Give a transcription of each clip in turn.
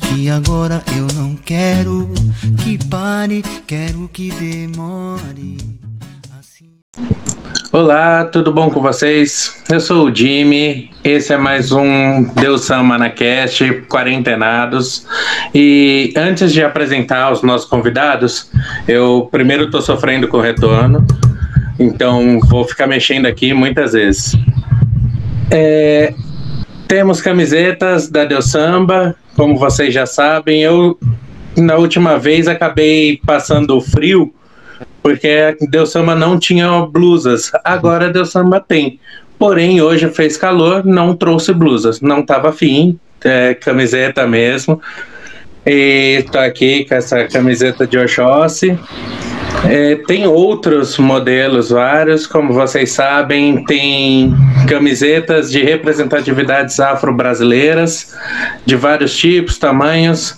Que agora eu não quero que pare, quero que demore. Assim... Olá, tudo bom com vocês? Eu sou o Jimmy, esse é mais um Deus Sama na Cast, Quarentenados. E antes de apresentar os nossos convidados, eu primeiro estou sofrendo com o retorno, então vou ficar mexendo aqui muitas vezes. É, temos camisetas da Deus Samba, como vocês já sabem. Eu, na última vez, acabei passando frio, porque Deus Samba não tinha blusas. Agora Deus Samba tem. Porém, hoje fez calor, não trouxe blusas. Não estava afim, é, camiseta mesmo. E tô aqui com essa camiseta de Oxóssi. É, tem outros modelos, vários, como vocês sabem, tem camisetas de representatividades afro-brasileiras, de vários tipos, tamanhos,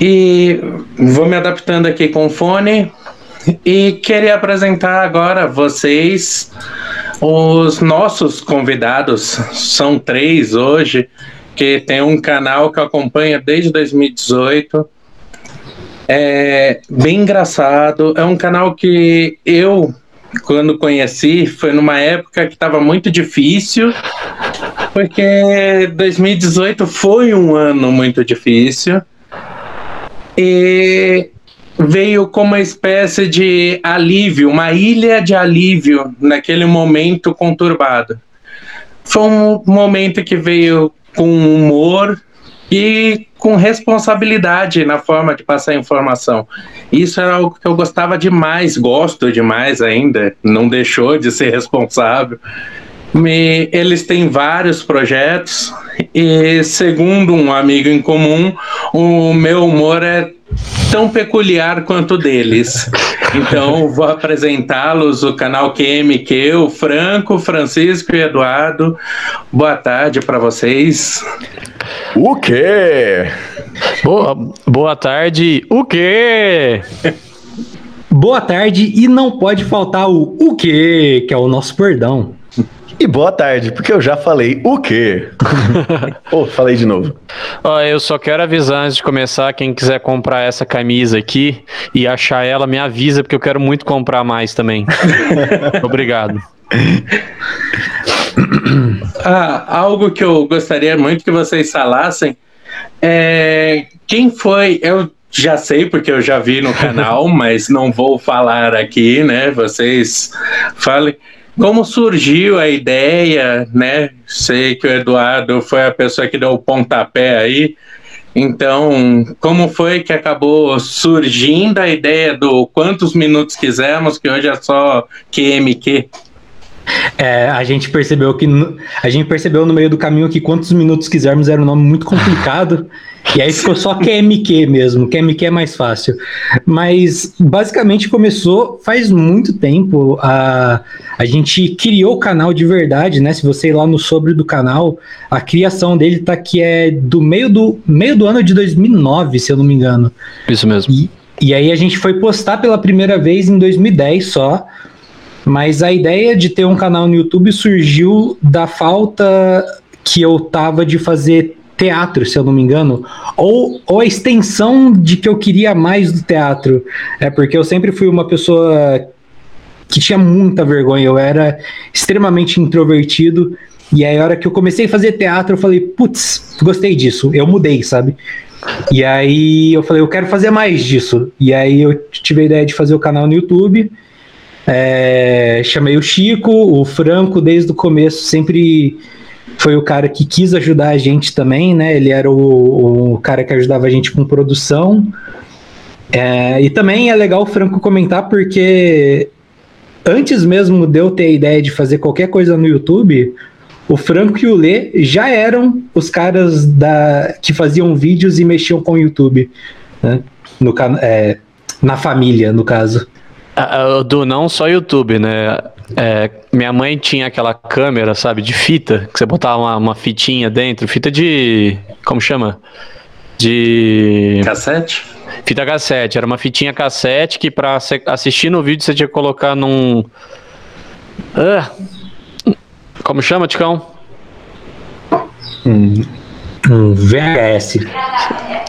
e vou me adaptando aqui com o fone, e queria apresentar agora vocês os nossos convidados, são três hoje, que tem um canal que acompanha desde 2018, é bem engraçado. É um canal que eu, quando conheci, foi numa época que estava muito difícil, porque 2018 foi um ano muito difícil. E veio como uma espécie de alívio, uma ilha de alívio naquele momento conturbado. Foi um momento que veio com humor, e com responsabilidade na forma de passar informação. Isso era algo que eu gostava demais, gosto demais ainda, não deixou de ser responsável. Me, eles têm vários projetos e, segundo um amigo em comum, o meu humor é tão peculiar quanto o deles. Então, vou apresentá-los, o canal QMQ, o Franco, Francisco e Eduardo. Boa tarde para vocês. O quê? Boa, boa tarde. O quê? boa tarde e não pode faltar o o quê, que é o nosso perdão. E boa tarde, porque eu já falei o quê? oh, falei de novo. Ó, eu só quero avisar antes de começar, quem quiser comprar essa camisa aqui e achar ela, me avisa, porque eu quero muito comprar mais também. Obrigado. Ah, algo que eu gostaria muito que vocês falassem é quem foi. Eu já sei porque eu já vi no canal, mas não vou falar aqui, né? Vocês falem. Como surgiu a ideia, né? Sei que o Eduardo foi a pessoa que deu o pontapé aí. Então, como foi que acabou surgindo a ideia do quantos minutos quisermos, que hoje é só QMQ? É, a gente percebeu que a gente percebeu no meio do caminho que quantos minutos quisermos era um nome muito complicado. e aí ficou só QMQ mesmo, QMQ é mais fácil. Mas basicamente começou faz muito tempo. A, a gente criou o canal de verdade, né? Se você ir lá no sobre do canal, a criação dele tá que é do meio do meio do ano de 2009, se eu não me engano. Isso mesmo. E, e aí a gente foi postar pela primeira vez em 2010 só. Mas a ideia de ter um canal no YouTube surgiu da falta que eu tava de fazer teatro, se eu não me engano, ou, ou a extensão de que eu queria mais do teatro. É porque eu sempre fui uma pessoa que tinha muita vergonha, eu era extremamente introvertido. E aí, a hora que eu comecei a fazer teatro, eu falei, putz, gostei disso, eu mudei, sabe? E aí eu falei, eu quero fazer mais disso. E aí eu tive a ideia de fazer o canal no YouTube. É, chamei o Chico, o Franco, desde o começo, sempre foi o cara que quis ajudar a gente também, né? Ele era o, o cara que ajudava a gente com produção. É, e também é legal o Franco comentar, porque antes mesmo de eu ter a ideia de fazer qualquer coisa no YouTube, o Franco e o Lê já eram os caras da, que faziam vídeos e mexiam com o YouTube. Né? No, é, na família, no caso. Do não só YouTube, né? É, minha mãe tinha aquela câmera, sabe, de fita, que você botava uma, uma fitinha dentro, fita de. Como chama? De. Cassete? Fita cassete. Era uma fitinha cassete que pra assistir no vídeo você tinha que colocar num. Uh, como chama, Ticão? Hum, Um VHS.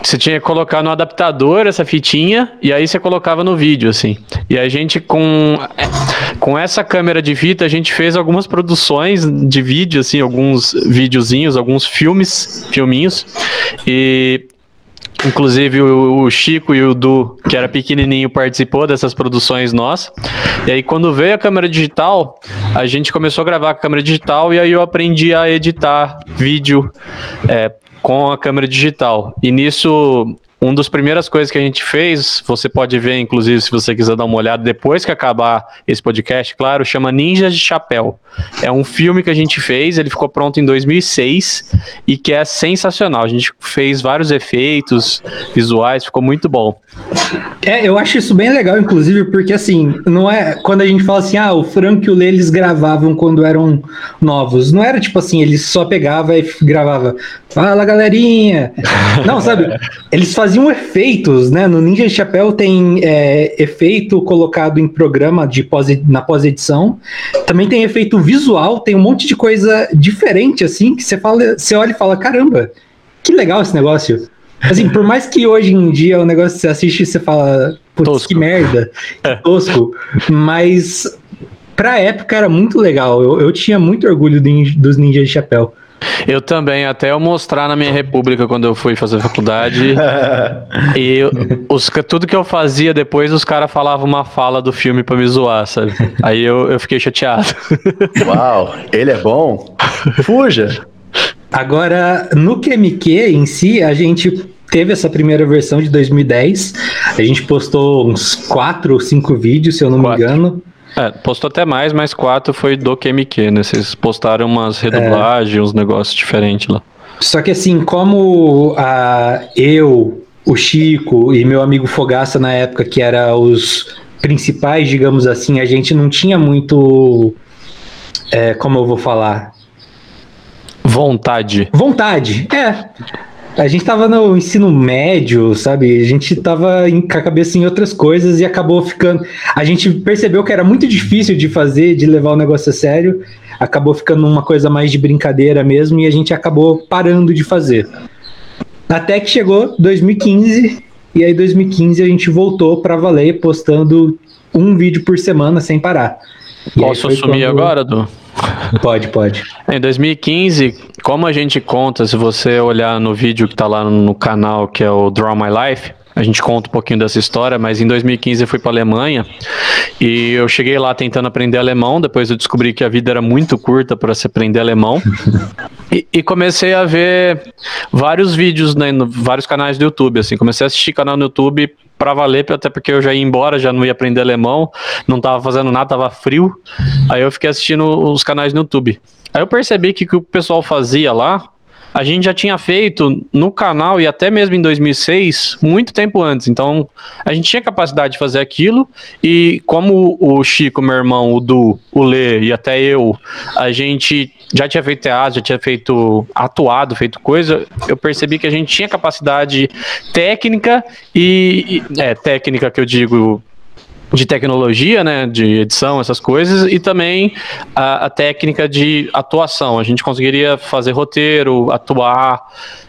Você tinha que colocar no adaptador essa fitinha e aí você colocava no vídeo, assim. E a gente, com, com essa câmera de fita, a gente fez algumas produções de vídeo, assim, alguns videozinhos, alguns filmes, filminhos. E Inclusive o, Chico e o Du, que era pequenininho, participou dessas produções nossas. E aí quando veio a câmera digital, a gente começou a gravar com a câmera digital e aí eu aprendi a editar vídeo é, com a câmera digital. E nisso uma das primeiras coisas que a gente fez, você pode ver, inclusive, se você quiser dar uma olhada depois que acabar esse podcast, claro, chama Ninjas de Chapéu. É um filme que a gente fez, ele ficou pronto em 2006 e que é sensacional. A gente fez vários efeitos visuais, ficou muito bom. É, eu acho isso bem legal, inclusive, porque assim, não é quando a gente fala assim, ah, o Frank e o Lê eles gravavam quando eram novos. Não era tipo assim, eles só pegava e gravava, fala galerinha. Não, sabe? Eles faziam faziam efeitos, né? No Ninja Chapéu tem é, efeito colocado em programa de pós, na pós-edição. Também tem efeito visual, tem um monte de coisa diferente, assim, que você fala, você olha e fala, caramba, que legal esse negócio. Assim, por mais que hoje em dia o negócio você assiste e você fala, putz, que merda, que é. tosco, mas pra época era muito legal. Eu, eu tinha muito orgulho do, dos Ninja de Chapéu. Eu também, até eu mostrar na minha república quando eu fui fazer faculdade. e os, tudo que eu fazia depois, os caras falavam uma fala do filme pra me zoar, sabe? Aí eu, eu fiquei chateado. Uau, ele é bom? Fuja! Agora, no QMQ em si, a gente teve essa primeira versão de 2010. A gente postou uns 4 ou 5 vídeos, se eu não quatro. me engano. É, postou até mais, mas quatro foi do QMQ, né? Vocês postaram umas redublagens, é. uns negócios diferentes lá. Só que assim, como a, eu, o Chico e meu amigo Fogaça na época, que era os principais, digamos assim, a gente não tinha muito. É, como eu vou falar? Vontade. Vontade, é. A gente tava no ensino médio, sabe? A gente tava em, com a cabeça em outras coisas e acabou ficando. A gente percebeu que era muito difícil de fazer, de levar o negócio a sério. Acabou ficando uma coisa mais de brincadeira mesmo e a gente acabou parando de fazer. Até que chegou 2015 e aí 2015 a gente voltou para valer postando um vídeo por semana sem parar. E Posso assumir quando... agora, Du? Pode, pode. Em 2015, como a gente conta, se você olhar no vídeo que está lá no canal, que é o Draw My Life, a gente conta um pouquinho dessa história, mas em 2015 eu fui para Alemanha e eu cheguei lá tentando aprender alemão. Depois eu descobri que a vida era muito curta para se aprender alemão e, e, comecei a ver vários vídeos, né, no, vários canais do YouTube. Assim, comecei a assistir canal no YouTube para valer, até porque eu já ia embora, já não ia aprender alemão, não tava fazendo nada, tava frio. Aí eu fiquei assistindo os canais no YouTube. Aí eu percebi que o que o pessoal fazia lá a gente já tinha feito no canal e até mesmo em 2006, muito tempo antes. Então, a gente tinha capacidade de fazer aquilo e como o Chico, meu irmão, o Du, o Lê e até eu, a gente já tinha feito teatro, já tinha feito atuado, feito coisa, eu percebi que a gente tinha capacidade técnica e, é, técnica que eu digo de tecnologia, né, de edição, essas coisas, e também a, a técnica de atuação. A gente conseguiria fazer roteiro, atuar,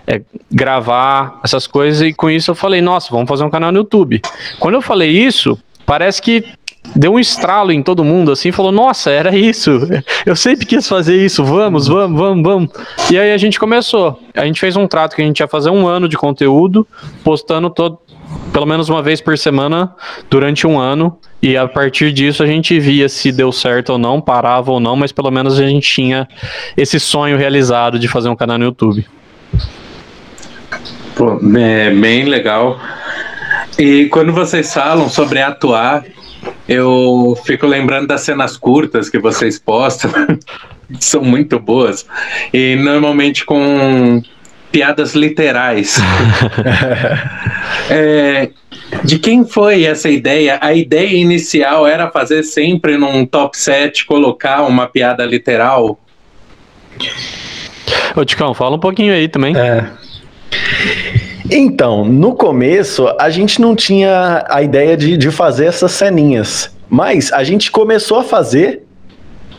é, gravar essas coisas, e com isso eu falei, nossa, vamos fazer um canal no YouTube. Quando eu falei isso, parece que deu um estralo em todo mundo, assim, falou, nossa, era isso, eu sempre quis fazer isso, vamos, vamos, vamos, vamos. E aí a gente começou. A gente fez um trato que a gente ia fazer um ano de conteúdo, postando todo, pelo menos uma vez por semana durante um ano. E a partir disso a gente via se deu certo ou não, parava ou não, mas pelo menos a gente tinha esse sonho realizado de fazer um canal no YouTube. Pô, é bem legal. E quando vocês falam sobre atuar, eu fico lembrando das cenas curtas que vocês postam, são muito boas. E normalmente com piadas literais. é, de quem foi essa ideia? A ideia inicial era fazer sempre num top 7 colocar uma piada literal? Ô, Ticão, fala um pouquinho aí também. É. Então, no começo, a gente não tinha a ideia de, de fazer essas ceninhas. Mas a gente começou a fazer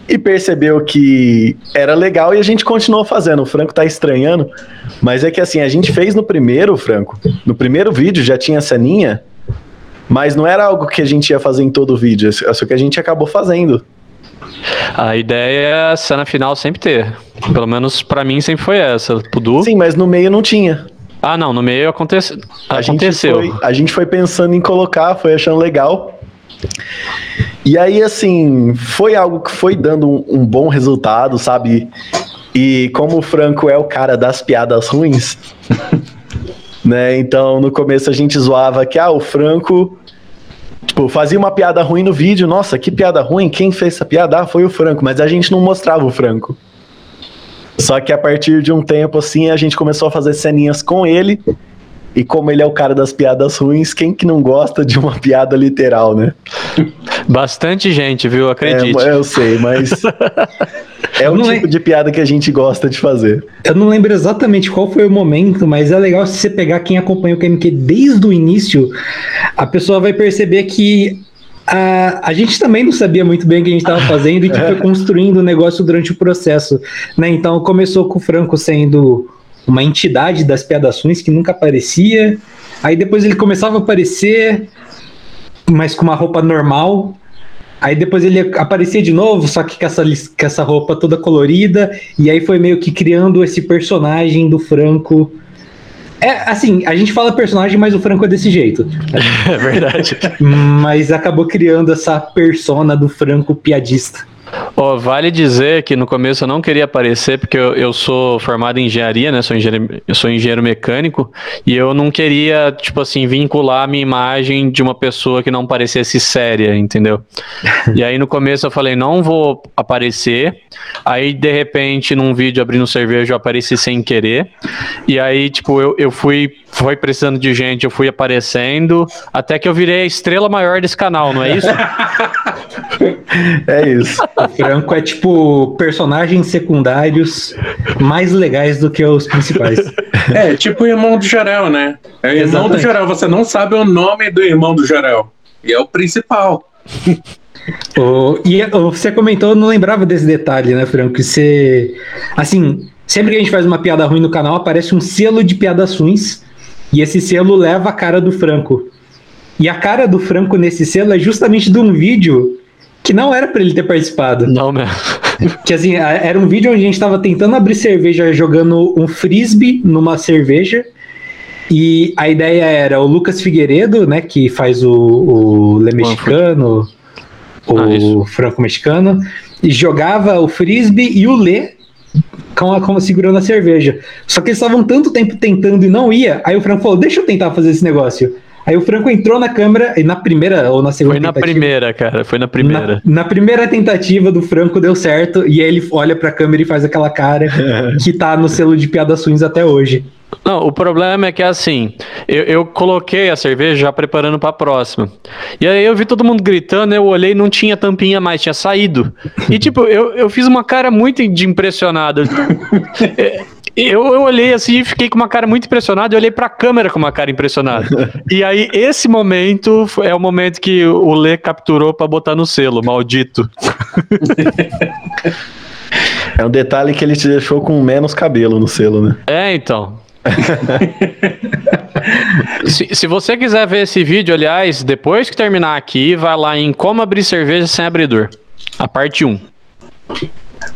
e percebeu que era legal e a gente continuou fazendo. O Franco tá estranhando, mas é que assim, a gente fez no primeiro, Franco, no primeiro vídeo já tinha ceninha, mas não era algo que a gente ia fazer em todo o vídeo, é só que a gente acabou fazendo. A ideia é a cena final sempre ter. Pelo menos pra mim sempre foi essa. Pudu? Sim, mas no meio não tinha. Ah, não, no meio aconte... A aconteceu. Gente foi, a gente foi pensando em colocar, foi achando legal. E aí, assim, foi algo que foi dando um, um bom resultado, sabe? E como o Franco é o cara das piadas ruins, né? Então, no começo a gente zoava que, ah, o Franco, tipo, fazia uma piada ruim no vídeo. Nossa, que piada ruim. Quem fez essa piada? Ah, foi o Franco. Mas a gente não mostrava o Franco. Só que a partir de um tempo, assim, a gente começou a fazer ceninhas com ele. E como ele é o cara das piadas ruins, quem que não gosta de uma piada literal, né? Bastante gente, viu? Acredite. É, eu sei, mas é o tipo de piada que a gente gosta de fazer. Eu não lembro exatamente qual foi o momento, mas é legal se você pegar quem acompanha o KMQ desde o início, a pessoa vai perceber que a, a gente também não sabia muito bem o que a gente estava fazendo e que foi construindo o negócio durante o processo. Né? Então começou com o Franco sendo uma entidade das piadações que nunca aparecia. Aí depois ele começava a aparecer, mas com uma roupa normal. Aí depois ele aparecia de novo, só que com essa, com essa roupa toda colorida. E aí foi meio que criando esse personagem do Franco. É, assim, a gente fala personagem, mas o Franco é desse jeito. É verdade. mas acabou criando essa persona do Franco piadista. Oh, vale dizer que no começo eu não queria aparecer, porque eu, eu sou formado em engenharia, né? Sou engenheiro, eu sou engenheiro mecânico, e eu não queria, tipo assim, vincular a minha imagem de uma pessoa que não parecesse séria, entendeu? e aí no começo eu falei, não vou aparecer. Aí, de repente, num vídeo abrindo cerveja, eu apareci sem querer. E aí, tipo, eu, eu fui foi precisando de gente, eu fui aparecendo, até que eu virei a estrela maior desse canal, não é isso? é isso. O Franco é tipo personagens secundários mais legais do que os principais. É, tipo o irmão do Jorel, né? É o irmão Exatamente. do Jorel, você não sabe o nome do irmão do Jorel. E é o principal. oh, e você comentou, eu não lembrava desse detalhe, né, Franco? Que você. Assim, sempre que a gente faz uma piada ruim no canal, aparece um selo de piadas ruins. E esse selo leva a cara do Franco. E a cara do Franco nesse selo é justamente de um vídeo que não era para ele ter participado. Não, mesmo. Que assim, era um vídeo onde a gente tava tentando abrir cerveja jogando um frisbee numa cerveja. E a ideia era o Lucas Figueiredo, né, que faz o, o Le Mexicano, o ah, Franco Mexicano, e jogava o frisbee e o Lê com, com, segurando a cerveja. Só que eles estavam tanto tempo tentando e não ia. Aí o Franco falou: Deixa eu tentar fazer esse negócio. Aí o Franco entrou na câmera, e na primeira ou na segunda Foi na primeira, cara, foi na primeira. Na, na, primeira tentativa do Franco deu certo, e aí ele olha pra câmera e faz aquela cara que tá no selo de piadas ruins até hoje. Não, o problema é que assim, eu, eu coloquei a cerveja já preparando para a próxima. E aí eu vi todo mundo gritando, eu olhei não tinha tampinha mais, tinha saído. E tipo, eu, eu fiz uma cara muito de impressionado. É, eu, eu olhei assim e fiquei com uma cara muito impressionada. Eu olhei pra câmera com uma cara impressionada. E aí, esse momento é o momento que o Lê capturou para botar no selo, maldito. É um detalhe que ele te deixou com menos cabelo no selo, né? É, então. se, se, você quiser ver esse vídeo, aliás, depois que terminar aqui, vai lá em Como Abrir Cerveja Sem Abridor, a parte 1.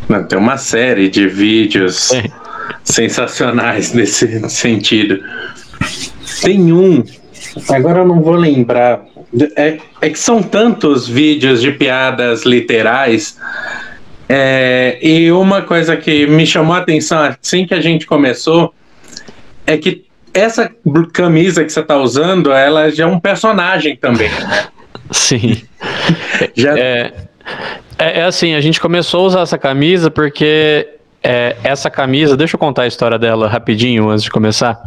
Não, tem uma série de vídeos é. sensacionais nesse sentido. Tem um, agora eu não vou lembrar. É, é que são tantos vídeos de piadas literais. É, e uma coisa que me chamou a atenção assim que a gente começou é que essa camisa que você está usando, ela já é um personagem também. Né? Sim. já... É, é, é, assim, a gente começou a usar essa camisa porque é, essa camisa, deixa eu contar a história dela rapidinho antes de começar.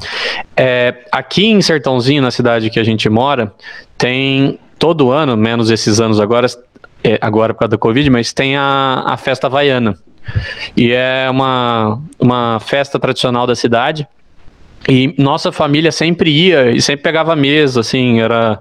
É, aqui em Sertãozinho, na cidade que a gente mora, tem todo ano, menos esses anos agora, é, agora por causa da Covid, mas tem a, a festa havaiana. E é uma, uma festa tradicional da cidade e nossa família sempre ia e sempre pegava mesa, assim, era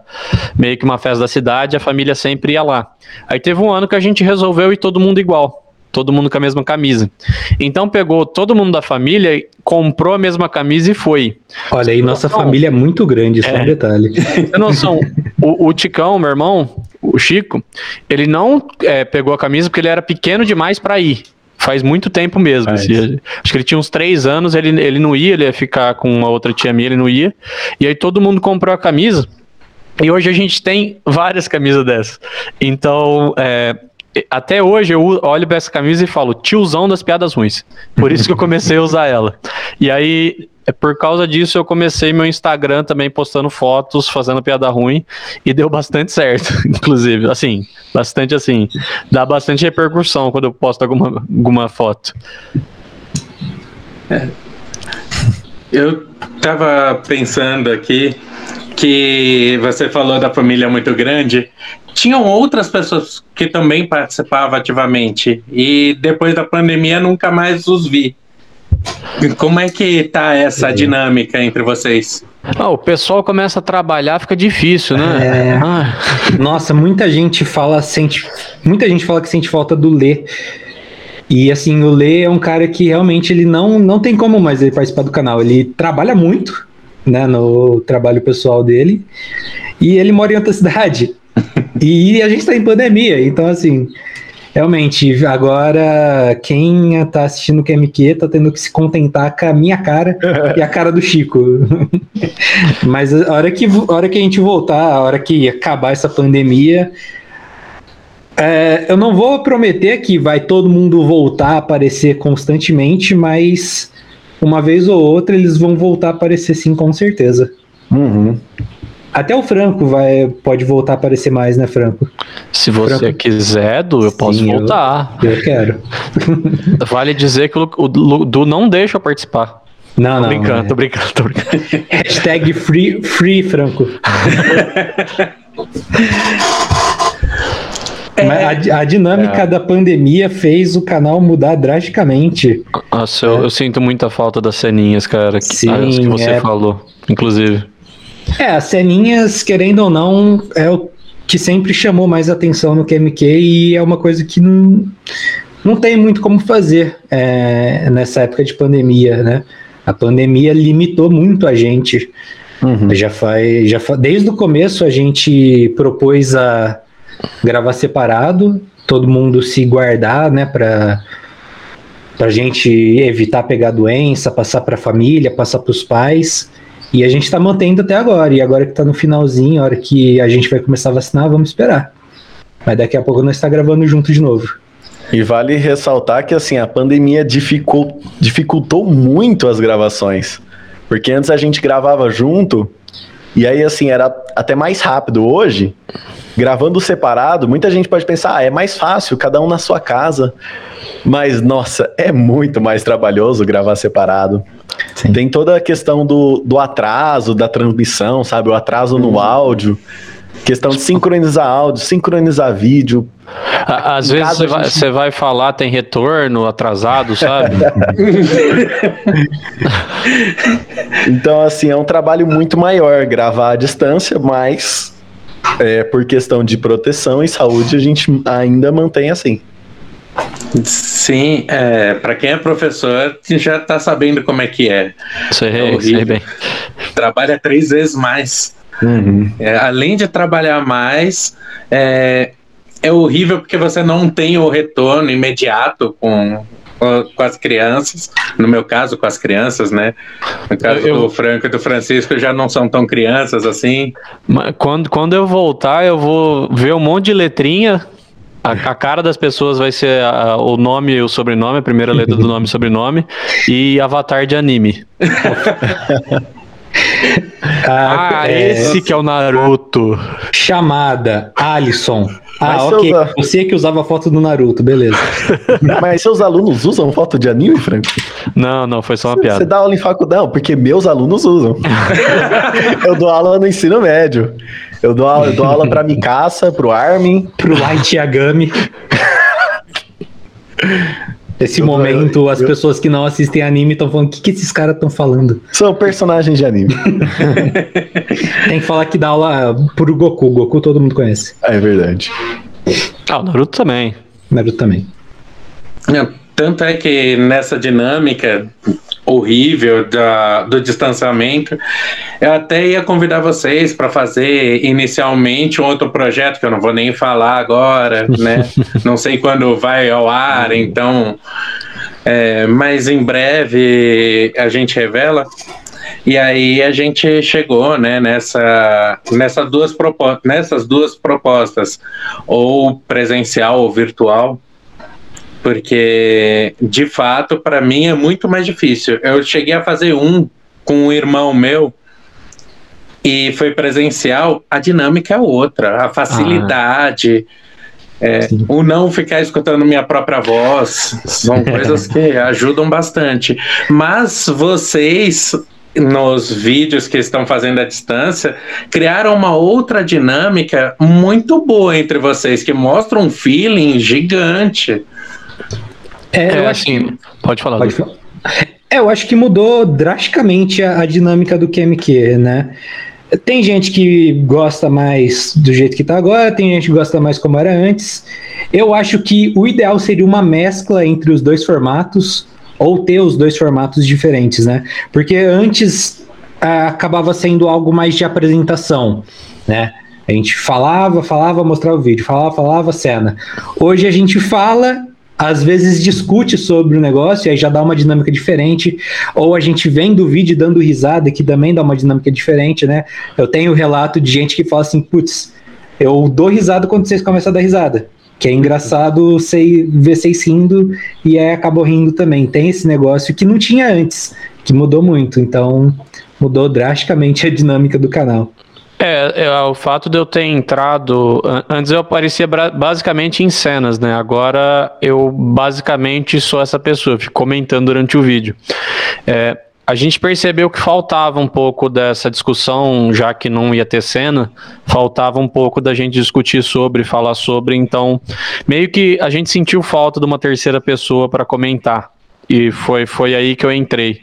meio que uma festa da cidade, a família sempre ia lá. Aí teve um ano que a gente resolveu ir todo mundo igual. todo mundo com a mesma camisa. Então pegou todo mundo da família, comprou a mesma camisa e foi. Olha aí, nossa família é muito grande, só É. um detalhe. Tem noção, o, o Ticão, meu irmão, o Chico, ele não é, pegou a camisa porque ele era pequeno demais pra ir. Faz muito tempo mesmo. Assim, acho que ele tinha uns três anos, ele, ele não ia, ele ia ficar com uma outra tia minha, ele não ia. E aí todo mundo comprou a camisa. E hoje a gente tem várias camisas dessas. Então, é, até hoje eu olho pra essa camisa e falo, tiozão das piadas ruins. Por isso que eu comecei a usar ela. E aí, é por causa disso, eu comecei meu Instagram também postando fotos, fazendo piada ruim, e deu bastante certo, inclusive. Assim, bastante assim. Dá bastante repercussão quando eu posto alguma, alguma foto. Eu tava pensando aqui que você falou da família muito grande. Tinham outras pessoas que também participavam ativamente e depois da pandemia nunca mais os vi. Como é que tá essa dinâmica entre vocês? Ah, o pessoal começa a trabalhar, fica difícil, né? É. Ah, Nossa, muita gente fala, sente, muita gente fala que sente falta do Lê. E assim, o Lê é um cara que realmente ele não, não tem como mais ele participar do canal. Ele trabalha muito, né, no trabalho pessoal dele. E ele mora em outra cidade. E a gente tá em pandemia, então assim, realmente, agora quem tá assistindo o QMQ tá tendo que se contentar com a minha cara e a cara do Chico. Mas a hora que, a hora que a gente voltar, a hora que acabar essa pandemia, é, eu não vou prometer que vai todo mundo voltar a aparecer constantemente, mas uma vez ou outra eles vão voltar a aparecer sim, com certeza. Uhum. Até o Franco vai, pode voltar a aparecer mais, né, Franco? se você Franco. quiser, Edu, eu posso Sim, eu- voltar. Eu quero. Vale dizer que o, o Lu- Du não deixa eu participar. Não, Tô não. brincando, é. tô brincando, tô brincando. Hashtag free, free Franco. Mas a, a dinâmica da pandemia fez o canal mudar drasticamente. Nossa, eu, eu sinto muita falta das ceninhas, cara. que- Sim, que você é. falou, inclusive. É, as ceninhas, querendo ou não, é o que sempre chamou mais atenção no QMQ e é uma coisa que não, não tem muito como fazer é, nessa época de pandemia, né? A pandemia limitou muito a gente. Uhum. Já faz, já fa- desde o começo a gente propôs a gravar separado, todo mundo se guardar, né, para pra gente evitar pegar doença, passar para a família, passar para os pais. E a gente está mantendo até agora. E agora que tá no finalzinho, a hora que a gente vai começar a vacinar, vamos esperar. Mas daqui a pouco nós está gravando junto de novo. E vale ressaltar que assim, a pandemia dificul- dificultou muito as gravações. Porque antes a gente gravava junto, e aí assim, era até mais rápido. Hoje, gravando separado, muita gente pode pensar, ah, é mais fácil, cada um na sua casa. Mas, nossa, é muito mais trabalhoso gravar separado. Sim. Tem toda a questão do, do atraso da transmissão, sabe? O atraso no áudio. Questão de sincronizar áudio, sincronizar vídeo. Às Em vezes você vai, gente- vai falar, tem retorno atrasado, sabe? Então, assim, é um trabalho muito maior gravar à distância, mas é, por questão de proteção e saúde, a gente ainda mantém assim. Sim, é, para quem é professor, já tá sabendo como é que é. Sei, horrível. sei bem. Trabalha três vezes mais. É, além de trabalhar mais, é, é horrível porque você não tem o retorno imediato com, com as crianças. No meu caso, com as crianças, né? No caso Eu- do Franco e do Francisco, já não são tão crianças assim. Quando, quando eu voltar, eu vou ver um monte de letrinha. A, a cara das pessoas vai ser a- o nome e o sobrenome, a primeira letra do nome e sobrenome, e avatar de anime. Ah, é, esse que é o Naruto. Chamada, Alisson. Ah, Mas ok. seus- Você que usava foto do Naruto, beleza. Mas seus alunos usam foto de anime, Franco? Não, não, foi só uma Você piada. dá aula em faculdade? Não, porque meus alunos usam. eu dou aula no ensino médio. Eu dou aula, eu dou aula pra Mikasa, pro Armin. Pro Light Yagami. Esse Eu- momento, as eu- pessoas que não assistem anime estão falando: o que, que esses caras estão falando? São personagens de anime. Tem que falar que dá aula pro Goku. Goku todo mundo conhece. É verdade. Ah, o Naruto também. Naruto também. Tanto é que nessa dinâmica horrível da, do distanciamento, eu até ia convidar vocês para fazer inicialmente um outro projeto que eu não vou nem falar agora, né? não sei quando vai ao ar, então, é, mas em breve a gente revela. E aí a gente chegou né, nessa, nessa duas nessas duas propostas, ou presencial ou virtual, porque de fato para mim é muito mais difícil. Eu cheguei a fazer um com um irmão meu e foi presencial, a dinâmica é outra, a facilidade. Ah. É, o não ficar escutando minha própria voz são coisas que ajudam bastante. Mas vocês nos vídeos que estão fazendo à distância, criaram uma outra dinâmica muito boa entre vocês, que mostra um feeling gigante. É, eu é, acho que... Pode falar. Pode falar. É, eu acho que mudou drasticamente a, a, dinâmica do QMQ, né? Tem gente que gosta mais do jeito que tá agora, tem gente que gosta mais como era antes. Eu acho que o ideal seria uma mescla entre os dois formatos, ou ter os dois formatos diferentes, né? Porque antes ah, acabava sendo algo mais de apresentação, né? A gente falava, falava, mostrava o vídeo, falava, falava, cena. Hoje a gente fala, às vezes discute sobre o negócio, e aí já dá uma dinâmica diferente, ou a gente vem do vídeo dando risada, que também dá uma dinâmica diferente, né? Eu tenho relato de gente que fala assim, putz, eu dou risada quando vocês começam a dar risada. Que é engraçado sei, ver vocês rindo e aí acabou rindo também. Tem esse negócio que não tinha antes, que mudou muito. Então, mudou drasticamente a dinâmica do canal. É, é, o fato de eu ter entrado. Antes eu aparecia basicamente em cenas, né? Agora eu basicamente sou essa pessoa, fico comentando durante o vídeo. É, a gente percebeu que faltava um pouco dessa discussão, já que não ia ter cena, faltava um pouco da gente discutir sobre, falar sobre, então meio que a gente sentiu falta de uma terceira pessoa para comentar. E foi, foi aí que eu entrei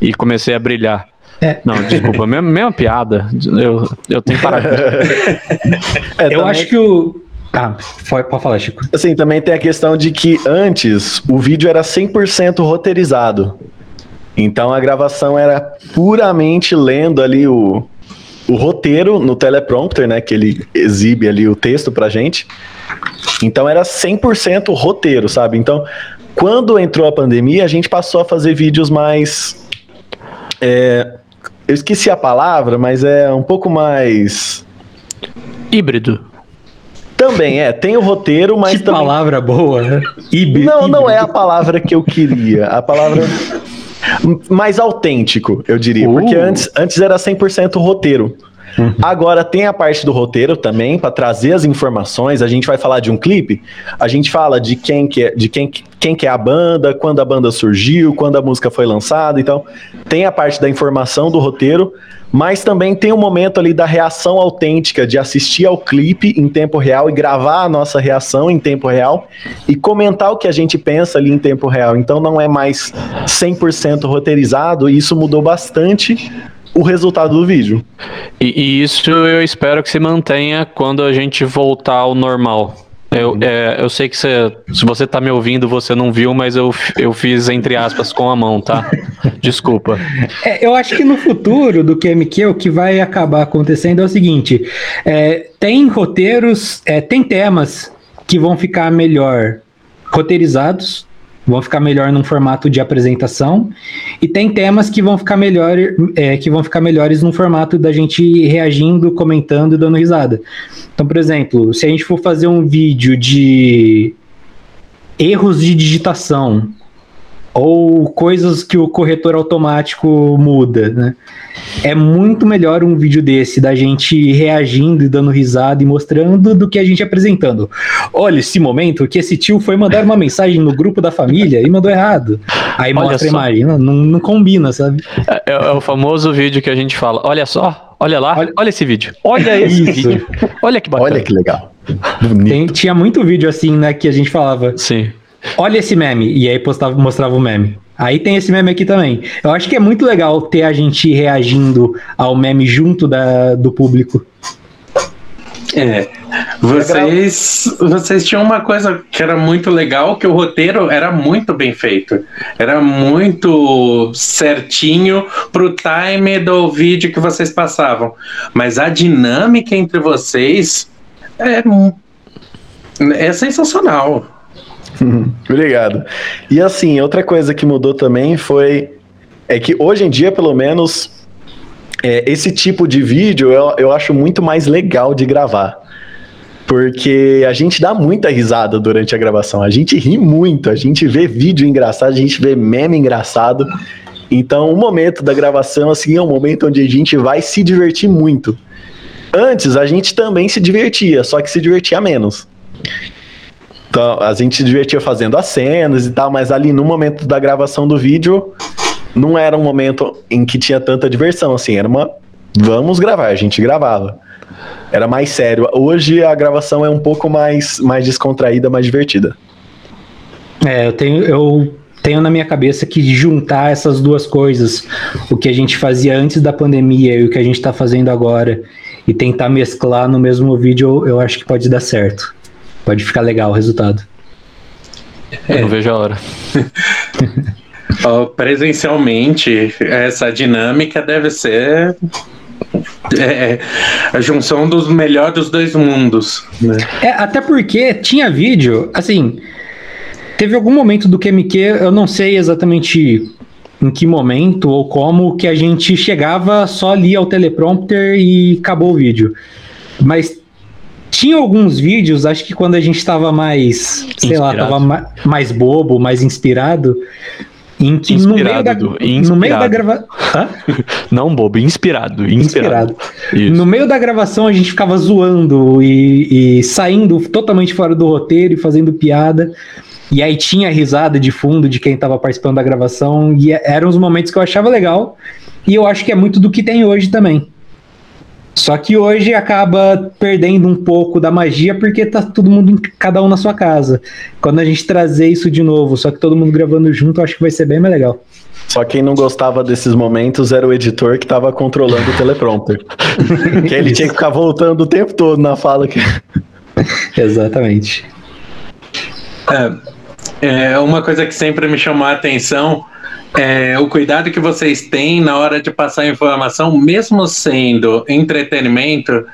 e comecei a brilhar. É. Não, desculpa, mesma, mesma piada. Eu, eu tenho parado. é, eu também... acho que o. Ah, pode falar, Chico. Assim, também tem a questão de que antes o vídeo era 100% roteirizado. Então a gravação era puramente lendo ali o, o roteiro no teleprompter, né? Que ele exibe ali o texto pra gente. Então era 100% roteiro, sabe? Então, quando entrou a pandemia, a gente passou a fazer vídeos mais. É, eu esqueci a palavra, mas é um pouco mais. Híbrido. Também é, tem o roteiro, mas. Que também... palavra boa, né? Híbrido. Não, não é a palavra que eu queria. A palavra mais autêntico, eu diria. Uh. Porque antes, antes era 100% roteiro. Uhum. Agora tem a parte do roteiro também para trazer as informações. A gente vai falar de um clipe, a gente fala de quem que é, de quem, quem que é a banda, quando a banda surgiu, quando a música foi lançada. Então tem a parte da informação do roteiro, mas também tem o um momento ali da reação autêntica, de assistir ao clipe em tempo real e gravar a nossa reação em tempo real e comentar o que a gente pensa ali em tempo real. Então não é mais 100% roteirizado, e isso mudou bastante o resultado do vídeo. E, e, isso eu espero que se mantenha quando a gente voltar ao normal. Eu, é, eu sei que você, se você tá me ouvindo, você não viu, mas eu, eu fiz entre aspas com a mão, tá? Desculpa. É, eu acho que no futuro do QMQ o que vai acabar acontecendo é o seguinte: é, tem roteiros, é, tem temas que vão ficar melhor roteirizados vão ficar melhor num formato de apresentação e tem temas que vão ficar melhor é, que vão ficar melhores num formato da gente reagindo, comentando e dando risada. Então, por exemplo, se a gente for fazer um vídeo de erros de digitação ou coisas que o corretor automático muda, né? É muito melhor um vídeo desse da gente reagindo e dando risada e mostrando do que a gente apresentando. Olha esse momento que esse tio foi mandar uma mensagem no grupo da família e mandou errado. Aí olha mostra só. a imagem, não, não, combina, sabe? É, é, o famoso vídeo que a gente fala, olha só, olha lá, olha, olha esse vídeo. Olha esse Isso. vídeo. Olha que bacana. Olha que legal. Tem, tinha muito vídeo assim, né, que a gente falava. Sim. Olha esse meme. E aí postava, mostrava o meme. Aí tem esse meme aqui também. Eu acho que é muito legal ter a gente reagindo ao meme junto da, do público. É. Vocês, vocês tinham uma coisa que era muito legal, que o roteiro era muito bem feito. Era muito certinho pro time do vídeo que vocês passavam. Mas a dinâmica entre vocês é, é sensacional. Obrigado. E assim, outra coisa que mudou também foi é que hoje em dia, pelo menos, é, esse tipo de vídeo eu, eu acho muito mais legal de gravar. Porque a gente dá muita risada durante a gravação. A gente ri muito, a gente vê vídeo engraçado, a gente vê meme engraçado. Então, o momento da gravação, assim, é um momento onde a gente vai se divertir muito. Antes, a gente também se divertia, só que se divertia menos. Então, a gente se divertia fazendo as cenas e tal, mas ali no momento da gravação do vídeo, não era um momento em que tinha tanta diversão, assim, era uma. Vamos gravar, a gente gravava. Era mais sério. Hoje a gravação é um pouco mais, mais descontraída, mais divertida. É, eu tenho, eu tenho na minha cabeça que juntar essas duas coisas, o que a gente fazia antes da pandemia e o que a gente tá fazendo agora, e tentar mesclar no mesmo vídeo, eu acho que pode dar certo. Pode ficar legal o resultado. Eu não vejo a hora. Ó, presencialmente, essa dinâmica deve ser é, a junção dos melhores dos dois mundos. Né? É, até porque tinha vídeo, assim, teve algum momento do QMQ, eu não sei exatamente em que momento ou como, que a gente chegava só ali ao teleprompter e acabou o vídeo. Mas tinha alguns vídeos, acho que quando a gente estava mais, sei lá, Inspirado. tava ma- mais bobo, mais inspirado, em que no meio Inspirado, da, Edu, no meio da inspirado. gravação. Não, bobo, inspirado. Inspirado. Isso. No meio da gravação a gente ficava zoando e, e saindo totalmente fora do roteiro e fazendo piada. E aí tinha risada de fundo de quem tava participando da gravação. E eram os momentos que eu achava legal. E eu acho que é muito do que tem hoje também. Só que hoje acaba perdendo um pouco da magia porque tá todo mundo, em- cada um na sua casa. Quando a gente trazer isso de novo, só que todo mundo gravando junto, eu acho que vai ser bem mais legal. Só quem não gostava desses momentos era o editor que tava controlando o teleprompter. que ele tinha que ficar voltando o tempo todo na fala. Que... Exatamente. É, uma coisa que sempre me chamou a atenção é o cuidado que vocês têm na hora de passar informação, mesmo sendo entretenimento,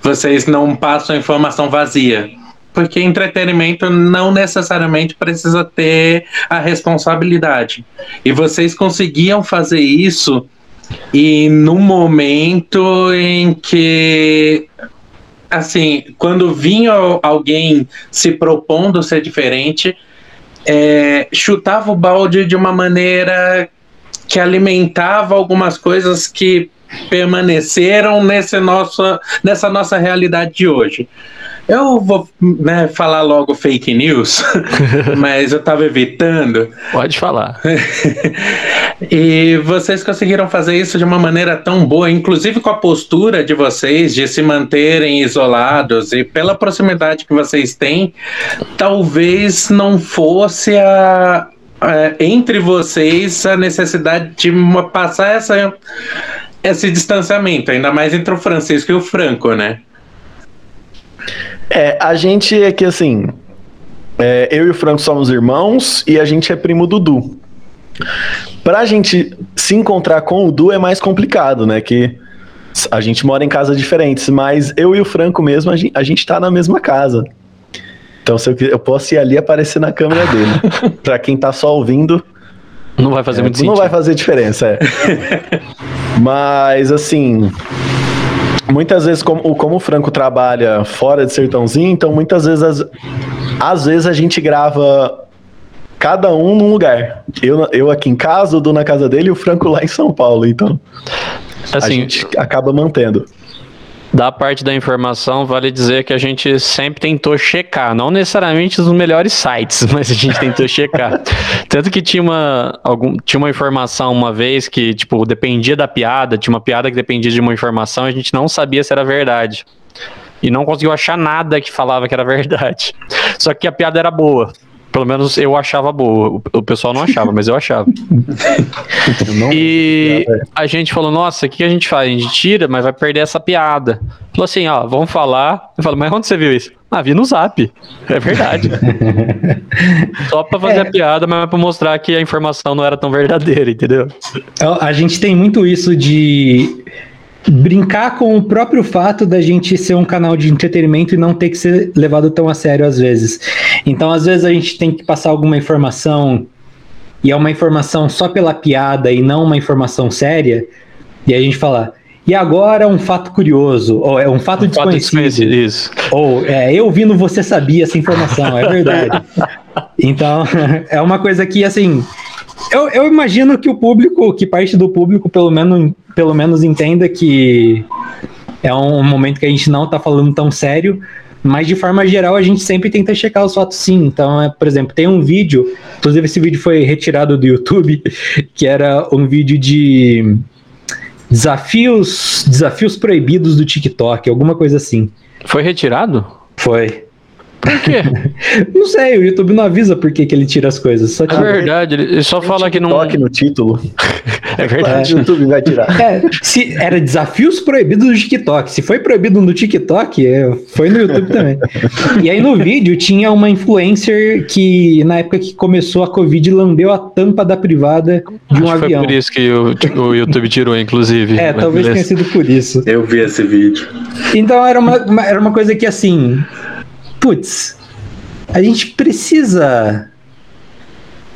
vocês não passam informação vazia. Porque entretenimento não necessariamente precisa ter a responsabilidade. E vocês conseguiam fazer isso e no momento em que assim, quando vinha alguém se propondo ser diferente, é, chutava o balde de uma maneira que alimentava algumas coisas que permaneceram nesse nosso, nessa nossa realidade de hoje. Eu vou né, falar logo fake news, mas eu estava evitando. Pode falar. E vocês conseguiram fazer isso de uma maneira tão boa, inclusive com a postura de vocês de se manterem isolados e pela proximidade que vocês têm, talvez não fosse a, a- entre vocês a necessidade de uma- passar essa, esse distanciamento, ainda mais entre o Francisco e o Franco, né? É, a gente é que assim. é, eu e o Franco somos irmãos e a gente é primo do Du. Pra gente se encontrar com o Du é mais complicado, né? Que a gente mora em casas diferentes, mas eu e o Franco mesmo, a gente, a gente tá na mesma casa. Então se eu, eu posso ir ali aparecer na câmera dele. pra quem tá só ouvindo, Não vai fazer é, muito não sentido. vai fazer diferença, é. Mas, assim, muitas vezes, como, como o Franco trabalha fora de Sertãozinho, então muitas vezes, às, às vezes a gente grava cada um num lugar. Eu, eu aqui em casa, o Du na casa dele e o Franco lá em São Paulo. Então, a Assim, gente acaba mantendo. Da parte da informação, vale dizer que a gente sempre tentou checar, não necessariamente os melhores sites, mas a gente tentou checar. Tanto que tinha uma, algum, tinha uma informação uma vez que, tipo, dependia da piada, tinha uma piada que dependia de uma informação a gente não sabia se era verdade. E não conseguiu achar nada que falava que era verdade. Só que a piada era boa. Pelo menos eu achava boa. O, pessoal não achava, mas eu achava. E a gente falou, nossa, o que a gente faz? A gente tira, mas vai perder essa piada. Falou assim, ó, vamos falar. Eu falo, mas onde você viu isso? Ah, vi no zap. É verdade. Só pra fazer É. a piada, mas pra mostrar que a informação não era tão verdadeira, entendeu? A a gente tem muito isso de brincar com o próprio fato da gente ser um canal de entretenimento e não ter que ser levado tão a sério às vezes. Então, às vezes a gente tem que passar alguma informação e é uma informação só pela piada e não uma informação séria, e a gente fala, e agora um fato curioso, ou é um fato Fato desconhecido. desconhecido, Isso. Ou, é, eu vi no Você Sabia essa informação, é verdade. Então, é uma coisa que, assim, eu, eu imagino que o público, que parte do público, pelo menos, pelo menos entenda que é um momento que a gente não tá falando tão sério, mas de forma geral a gente sempre tenta checar os fatos sim. Então, é, por exemplo, tem um vídeo, inclusive esse vídeo foi retirado do YouTube, que era um vídeo de desafios, desafios proibidos do TikTok, alguma coisa assim. Foi retirado? Foi. Por quê? Não sei, o YouTube não avisa por que, que ele tira as coisas. Só É tira. verdade, ele só fala que não. Toque no título. É verdade. O YouTube vai tirar. É, se era desafios proibidos do TikTok. Se foi proibido no TikTok, é, foi no YouTube também. E aí no vídeo tinha uma influencer que, na época que começou a Covid, lambeu a tampa da privada de um Acho que avião. Foi por isso que o, o YouTube tirou, inclusive. É, talvez tenha beleza. sido por isso. Eu vi esse vídeo. Então era uma, uma- era uma coisa que assim, putz, a gente precisa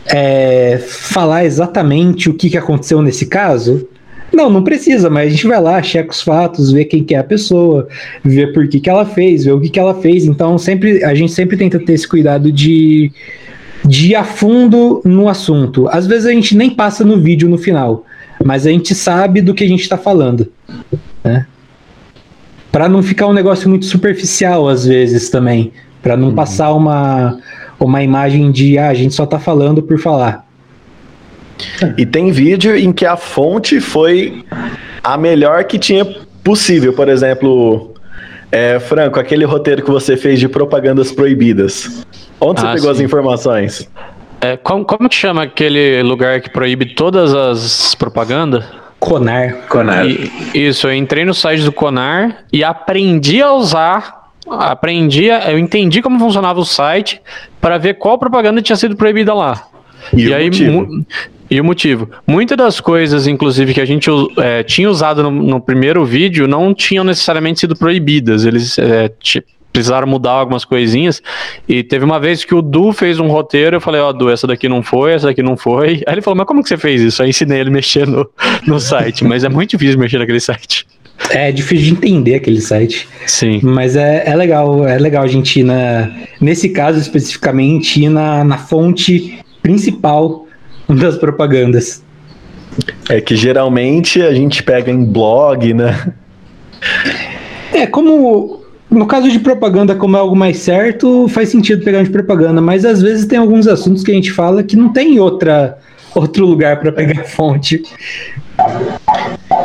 é, falar exatamente o que, que aconteceu nesse caso? Não, não precisa, mas a gente vai lá, checa os fatos, vê quem que é a pessoa, vê por que, que ela fez, vê o que, que ela fez. Então sempre a gente sempre tenta ter esse cuidado de, de ir a fundo no assunto. Às vezes a gente nem passa no vídeo no final, mas a gente sabe do que a gente está falando. Né? Para não ficar um negócio muito superficial às vezes também, para não passar uma uma imagem de ah, a gente só tá falando por falar. E tem vídeo em que a fonte foi a melhor que tinha possível. Por exemplo, é, Franco, aquele roteiro que você fez de propagandas proibidas. Onde você Ah, pegou as sim. informações? É, como, como que chama aquele lugar que proíbe todas as propagandas? Conar. Conar. E- isso, eu entrei no site do Conar e aprendi a usar. Aprendi, a- eu entendi como funcionava o site para ver qual propaganda tinha sido proibida lá. E, o aí, motivo? mu- e o motivo. Muitas das coisas, inclusive, que a gente é, tinha usado no, no primeiro vídeo não tinham necessariamente sido proibidas. Eles é, precisaram mudar algumas coisinhas. E teve uma vez que o Du fez um roteiro, eu falei, ó, Du, essa daqui não foi, essa daqui não foi. Aí ele falou, mas como que você fez isso? Aí ensinei ele a mexer no, no site, mas é muito difícil mexer naquele site. É difícil de entender aquele site, Sim. mas é, é legal, é legal a gente ir na, nesse caso especificamente ir na, na fonte principal das propagandas. É que geralmente a gente pega em blog, né? É, como no caso de propaganda, como é algo mais certo, faz sentido pegar de propaganda, mas às vezes tem alguns assuntos que a gente fala que não tem outra outro lugar para pegar fonte.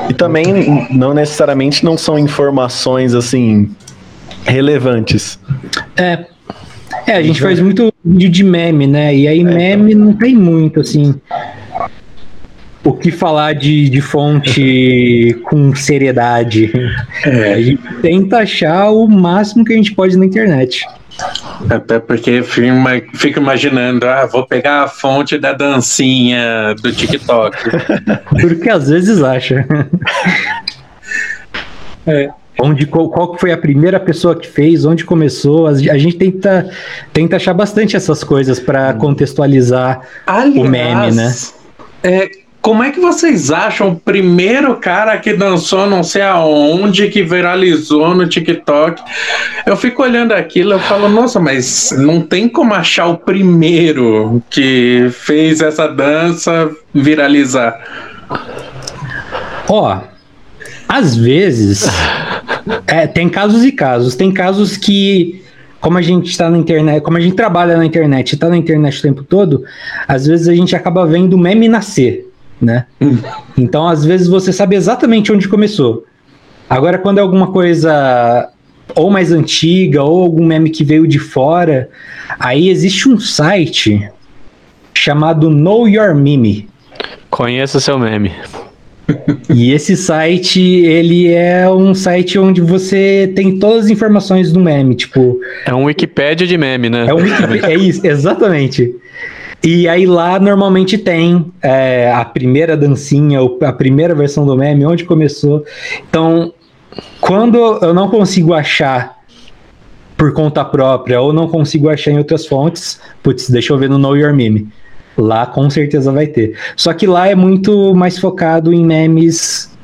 E também não necessariamente não são informações assim relevantes. É. É, a gente faz muito vídeo de meme, né? E aí meme não tem muito, assim. O que falar de, de fonte com seriedade. A gente tenta achar o máximo que a gente pode na internet. Até porque fico imaginando, ah, vou pegar a fonte da dancinha do TikTok. Porque às vezes acha. É. Onde, qual, qual foi a primeira pessoa que fez, onde começou. as- A gente tenta, tenta achar bastante essas coisas para contextualizar Aliás, o meme, né? É, como é que vocês acham o primeiro cara que dançou não sei aonde, que viralizou no TikTok? Eu fico olhando aquilo e falo, nossa, mas não tem como achar o primeiro que fez essa dança viralizar. Ó, às vezes é, tem casos e casos. Tem casos que, como a gente está na internet, como a gente trabalha na internet, está na internet o tempo todo, às vezes a gente acaba vendo o meme nascer, né? Então, às vezes você sabe exatamente onde começou. Agora, quando é alguma coisa ou mais antiga, ou algum meme que veio de fora, aí existe um site chamado Know Your Meme. Conheça seu meme. E esse site, ele é um site onde você tem todas as informações do meme, tipo, É um Wikipédia de meme, né? é um Wiki- é isso, exatamente. E aí lá normalmente tem é, a primeira dancinha, a primeira versão do meme, onde começou. Então, quando eu não consigo achar por conta própria ou não consigo achar em outras fontes, putz, deixa eu ver no Know Your Meme. Lá com certeza vai ter. Só que lá é muito mais focado em memes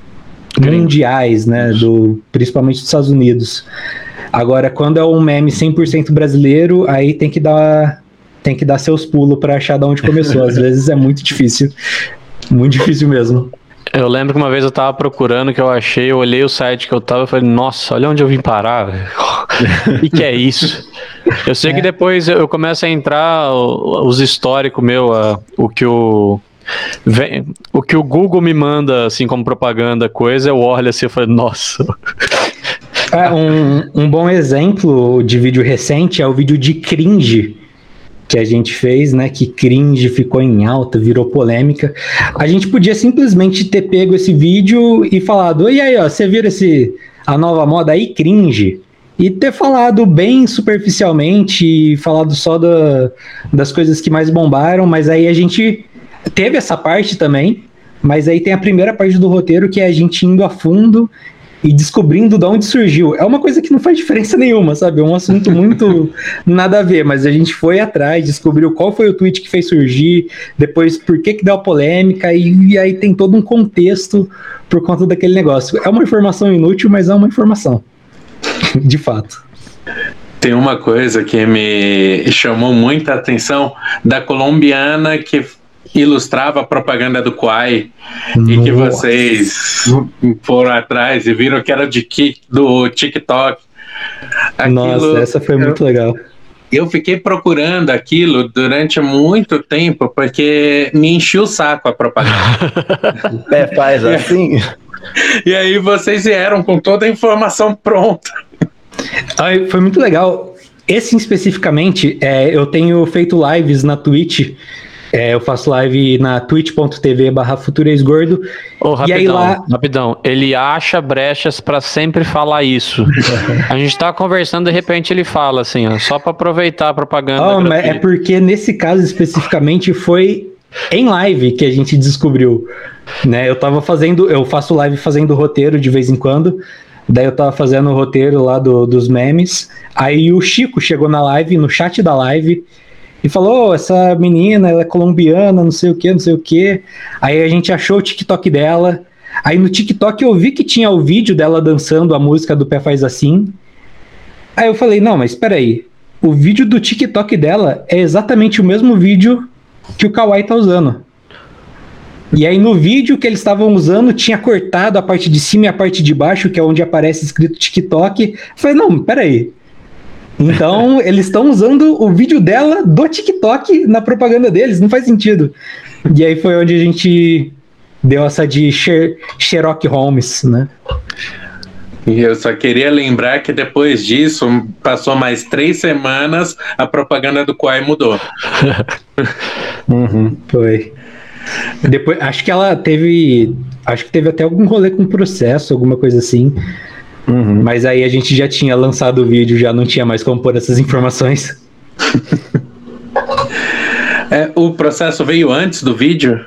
mundiais, né? Do, principalmente dos Estados Unidos. Agora, quando é um meme 100% brasileiro, aí tem que dar tem que dar seus pulos pra achar de onde começou. Às vezes é muito difícil. Muito difícil mesmo. Eu lembro que uma vez eu tava procurando que eu achei, eu olhei o site que eu tava e falei, nossa, olha onde eu vim parar. E que é isso? Eu sei que depois eu começo a entrar os históricos meu, a- o que o. vem- o que o Google me manda, assim, como propaganda, coisa, eu olho assim e falo, nossa. É, um, um bom exemplo de vídeo recente é o vídeo de cringe que a gente fez, né? Que cringe ficou em alta, virou polêmica. A gente podia simplesmente ter pego esse vídeo e falado: e aí, ó, você viu esse, a nova moda aí, cringe? E ter falado bem superficialmente, falado só da, das coisas que mais bombaram, mas aí a gente teve essa parte também, mas aí tem a primeira parte do roteiro que é a gente indo a fundo e descobrindo de onde surgiu. É uma coisa que não faz diferença nenhuma, sabe? É um assunto muito nada a ver, mas a gente foi atrás, descobriu qual foi o tweet que fez surgir, depois por que que deu a polêmica, e, e aí tem todo um contexto por conta daquele negócio. É uma informação inútil, mas é uma informação. De fato. Tem uma coisa que me chamou muita atenção da colombiana que ilustrava a propaganda do Quai e que vocês foram atrás e viram que era de ki- do TikTok. Nossa, essa foi muito legal. Eu fiquei procurando aquilo durante muito tempo porque me encheu o saco a propaganda. É, faz assim. e aí vocês vieram com toda a informação pronta. Ai, foi muito legal. Esse especificamente, é, eu tenho feito lives na Twitch. É, eu faço live na twitch.tv barra futuresgordo. Ô, E aí rapidão, lá- rapidão. Ele acha brechas pra sempre falar isso. A gente tá conversando, de repente ele fala assim, ó, só pra aproveitar a propaganda. Mas é porque nesse caso especificamente foi em live que a gente descobriu. Né? Eu tava fazendo, eu faço live fazendo roteiro de vez em quando. Daí eu tava fazendo o roteiro lá do- dos memes. Aí o Chico chegou na live, no chat da live, e falou: "Ô, essa menina, ela é colombiana, não sei o que, não sei o que. Aí a gente achou o TikTok dela. Aí no TikTok eu vi que tinha o vídeo dela dançando a música do Pé Faz Assim. Aí eu falei: não, mas espera aí. O vídeo do TikTok dela é exatamente o mesmo vídeo que o Kawaii tá usando. E aí no vídeo que eles estavam usando tinha cortado a parte de cima e a parte de baixo, que é onde aparece escrito TikTok. Eu falei, não, peraí. Então eles estão usando o vídeo dela do TikTok na propaganda deles, não faz sentido. E aí foi onde a gente deu essa de Sher Sherlock Holmes, né? E eu só queria lembrar que depois disso, passou mais três semanas, a propaganda do Quai mudou. Uhum. Foi. Depois, acho que ela teve. Acho que teve até algum rolê com processo, alguma coisa assim. Uhum. Mas aí a gente já tinha lançado o vídeo, já não tinha mais como pôr essas informações. É, o processo veio antes do vídeo?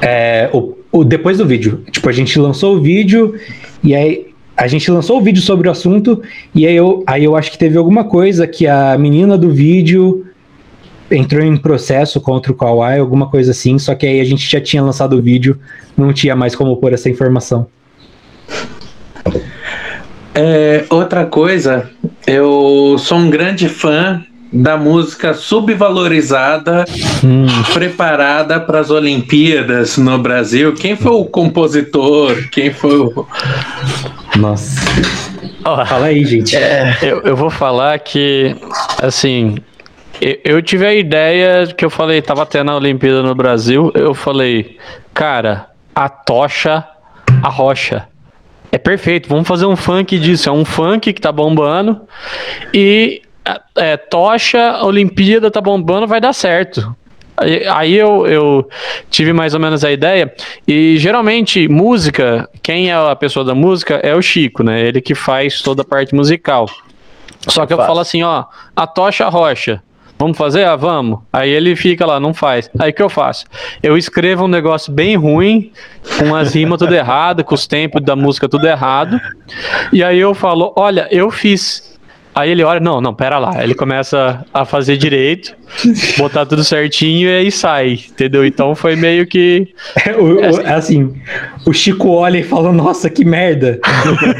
É, o, o- depois do vídeo. Tipo, a gente lançou o vídeo e aí. A gente lançou o vídeo sobre o assunto e aí eu, aí eu acho que teve alguma coisa que a menina do vídeo entrou em processo contra o Kawaii, alguma coisa assim, só que aí a gente já tinha lançado o vídeo, não tinha mais como pôr essa informação. É, outra coisa, eu sou um grande fã da música subvalorizada, Hum, preparada para as Olimpíadas no Brasil. Quem foi o compositor? Quem foi o. nossa. Ó, Fala aí, gente. eu, eu vou falar que, assim, eu, eu tive a ideia que eu falei, tava tendo a Olimpíada no Brasil, eu falei, cara, a tocha, a rocha. É perfeito, vamos fazer um funk disso. É um funk que tá bombando. E é, tocha, Olimpíada tá bombando, vai dar certo. Aí, eu, eu tive mais ou menos a ideia. E geralmente, música, quem é a pessoa da música é o Chico, né? Ele que faz toda a parte musical. Só que eu falo assim, ó, a tocha rocha. Vamos fazer? Ah, vamos. Aí ele fica lá, não faz. Aí o que eu faço? Eu escrevo um negócio bem ruim, com as rimas tudo errado, com os tempos da música tudo errado. E aí eu falo, olha, eu fiz. Aí ele olha, não, não, pera lá. Ele começa a fazer direito, botar tudo certinho e aí sai, entendeu? Então foi meio que. O- o- assim, o Chico olha e fala, nossa, que merda.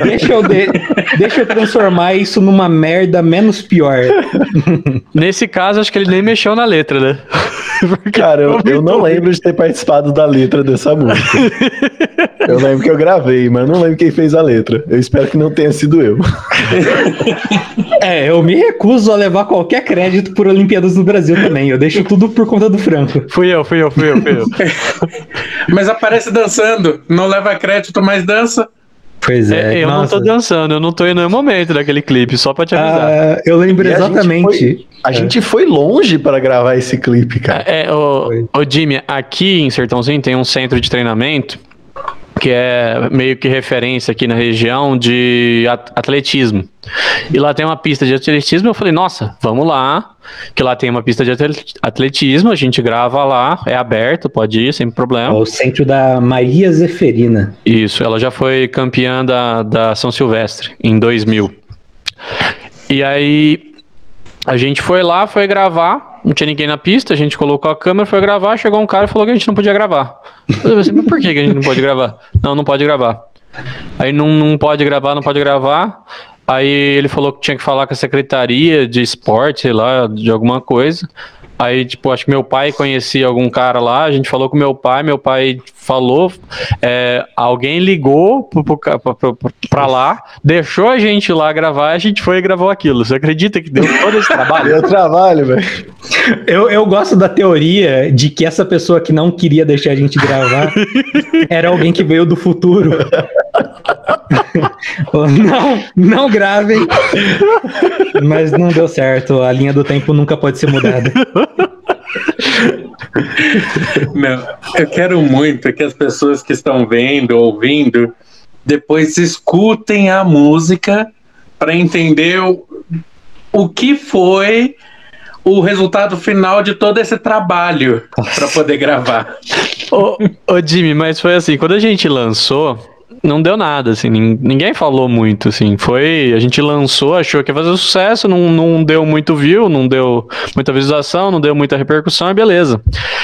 Deixa eu, de- deixa eu transformar isso numa merda menos pior. Nesse caso, acho que ele nem mexeu na letra, né? Porque Cara, eu, eu não lembro de ter participado da letra dessa música. Eu lembro que eu gravei, mas não lembro quem fez a letra. Eu espero que não tenha sido eu. É, eu me recuso a levar qualquer crédito por Olimpíadas no Brasil também. Eu deixo tudo por conta do Franco. Fui eu, fui eu, fui eu, fui eu. Mas aparece dançando, não leva crédito, mas dança. Pois É, é, eu não tô nossa. dançando, eu não tô em nenhum momento daquele clipe, só pra te avisar. Ah, eu lembro E a gente exatamente. foi- A gente foi longe para gravar esse clipe, cara. É, ô, ô, Jimmy, aqui em Sertãozinho tem um centro de treinamento que é meio que referência aqui na região de at- atletismo. E lá tem uma pista de atletismo. Eu falei, nossa, vamos lá, que lá tem uma pista de atle- atletismo. A gente grava lá, é aberto, pode ir sem É problema. o centro da Maria Zeferina. Isso, ela já foi campeã da, da São Silvestre em 2000. E aí a gente foi lá, foi gravar, não tinha ninguém na pista, a gente colocou a câmera, foi gravar, chegou um cara e falou que a gente não podia gravar. Eu falei assim, mas por que que a gente não pode gravar? Não, não pode gravar. Aí não, não pode gravar, não pode gravar. Aí ele falou que tinha que falar com a secretaria de esporte, sei lá, de alguma coisa. Aí, tipo, acho que meu pai conhecia algum cara lá, a gente falou com meu pai, meu pai falou, é, alguém ligou pro, pro, ca- pra, lá, deixou a gente lá gravar, a gente foi e gravou aquilo. Você acredita que deu todo esse trabalho? Deu trabalho, velho. Eu, eu gosto da teoria de que essa pessoa que não queria deixar a gente gravar era alguém que veio do futuro. Não, não gravem. Mas não deu certo. A linha do tempo nunca pode ser mudada. Meu, eu quero muito que as pessoas que estão vendo, ouvindo, depois escutem a música para entender o, o que foi o resultado final de todo esse trabalho para poder gravar. ô, ô, Jimmy, mas foi assim, quando a gente lançou, não deu nada, assim, nin- ninguém falou muito, assim, foi, a gente lançou, achou que ia fazer sucesso, não, não deu muito view, não deu muita visualização, não deu muita repercussão, e beleza.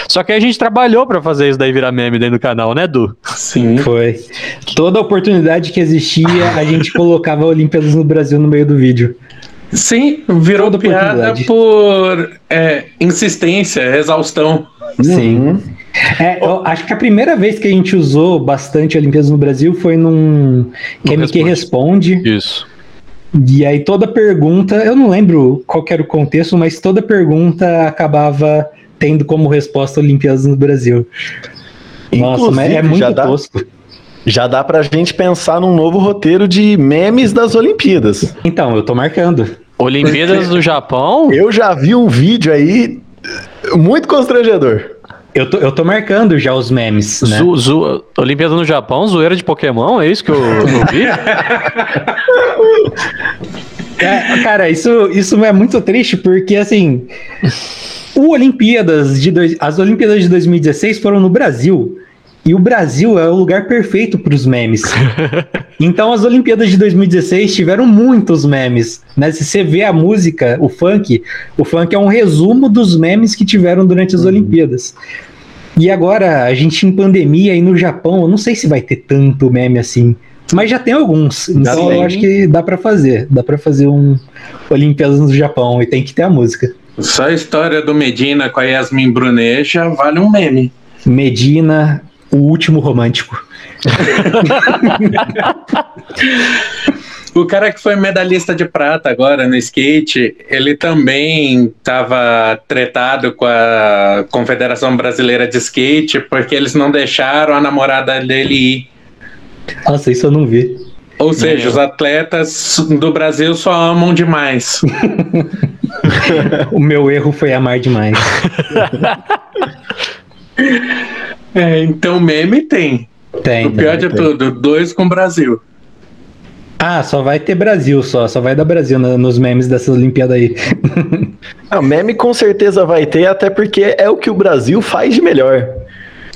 Só que aí a gente trabalhou pra fazer isso daí virar meme dentro do canal, né, Du? Sim. Foi. Toda oportunidade que existia, a gente colocava Olimpíadas no Brasil no meio do vídeo. Sim, virou Toda piada por é, insistência, exaustão. Sim. Uhum. É, eu acho que a primeira vez que a gente usou bastante Olimpíadas no Brasil foi num QMQ Responde. Isso. E aí toda pergunta, eu não lembro qual que era o contexto, mas toda pergunta acabava tendo como resposta Olimpíadas no Brasil. Nossa, mas é muito já dá, tosco. já dá pra gente pensar num novo roteiro de memes das Olimpíadas. Então, eu tô marcando. Olimpíadas do Japão? Eu já vi um vídeo aí muito constrangedor. Eu tô, eu tô marcando já os memes, né? Zu, zu, Olimpíada no Japão, zoeira de Pokémon, é isso que eu, eu vi? É, cara, isso, isso é muito triste porque, assim, o Olimpíadas de dois, as Olimpíadas de 2016 foram no Brasil. E o Brasil é o lugar perfeito para os memes. Então, as Olimpíadas de 2016 tiveram muitos memes. Né? Se você vê a música, o funk, o funk é um resumo dos memes que tiveram durante as Olimpíadas. E agora, a gente em pandemia e no Japão, eu não sei se vai ter tanto meme assim. Mas já tem alguns. Então tem. eu acho que dá pra fazer. Dá pra fazer um Olimpíadas no Japão e tem que ter a música. Só a história do Medina com a Yasmin Brunet já vale um meme. Medina, o último romântico. O cara que foi medalhista de prata agora no skate, ele também estava tretado com a Confederação Brasileira de Skate porque eles não deixaram a namorada dele ir. Nossa, isso eu não vi. Ou seja, os atletas do Brasil só amam demais. O meu erro foi amar demais. É, então meme tem. Tem. O pior tem. de tudo, dois com o Brasil. Ah, só vai ter Brasil só. Só vai dar Brasil na- nos memes dessa Olimpíada aí. Ah, meme com certeza vai ter, até porque é o que o Brasil faz de melhor.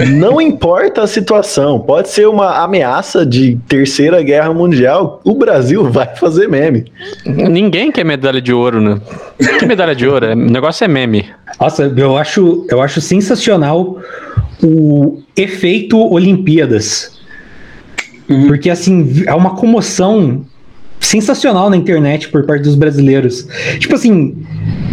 Não importa a situação, pode ser uma ameaça de terceira guerra mundial, o Brasil vai fazer meme. Ninguém quer medalha de ouro, né? Que medalha de ouro? É- O negócio é meme. Nossa, eu acho, eu acho sensacional o efeito Olimpíadas. Porque, assim, é uma comoção sensacional na internet por parte dos brasileiros. Tipo assim,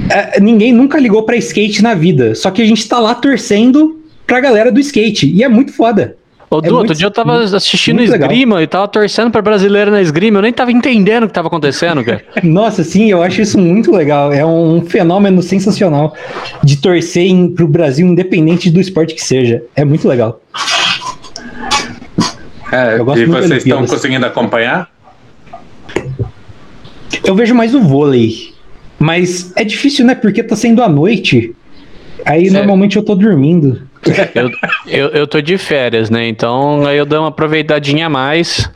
é, ninguém nunca ligou pra skate na vida. Só que a gente tá lá torcendo pra galera do skate. E é muito foda. Ô, É Du, muito- outro dia eu tava assistindo muito legal. esgrima e tava torcendo pra brasileiro na esgrima. Eu nem tava entendendo o que tava acontecendo, cara. Nossa, sim, eu acho isso muito legal. É um fenômeno sensacional de torcer em, pro Brasil, independente do esporte que seja. É muito legal. É, Eu gosto e vocês estão conseguindo acompanhar? Eu vejo mais o vôlei. Mas é difícil, né? Porque tá sendo à noite. Aí Certo. normalmente eu tô dormindo. Eu, eu, eu tô de férias, né? Então aí eu dou uma aproveitadinha a mais.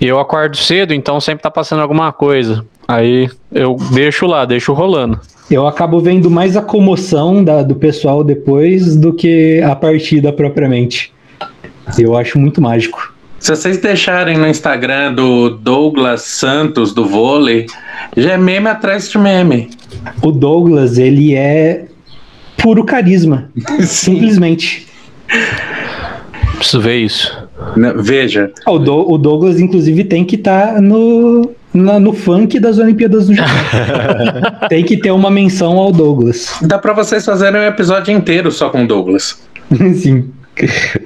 E eu acordo cedo, então sempre tá passando alguma coisa. Aí eu deixo lá, deixo rolando. Eu acabo vendo mais a comoção da- do pessoal depois do que a partida propriamente. Eu acho muito mágico. Se vocês deixarem no Instagram do Douglas Santos do vôlei, já é meme atrás de meme. O Douglas, ele é puro carisma. Simplesmente. Preciso ver isso. Né, Veja, Ah, O, Do- o Douglas, inclusive, tem que estar no, na- no funk das Olimpíadas do Japão. tem que ter uma menção ao Douglas. dá pra vocês fazerem um episódio inteiro só com o Douglas. Sim.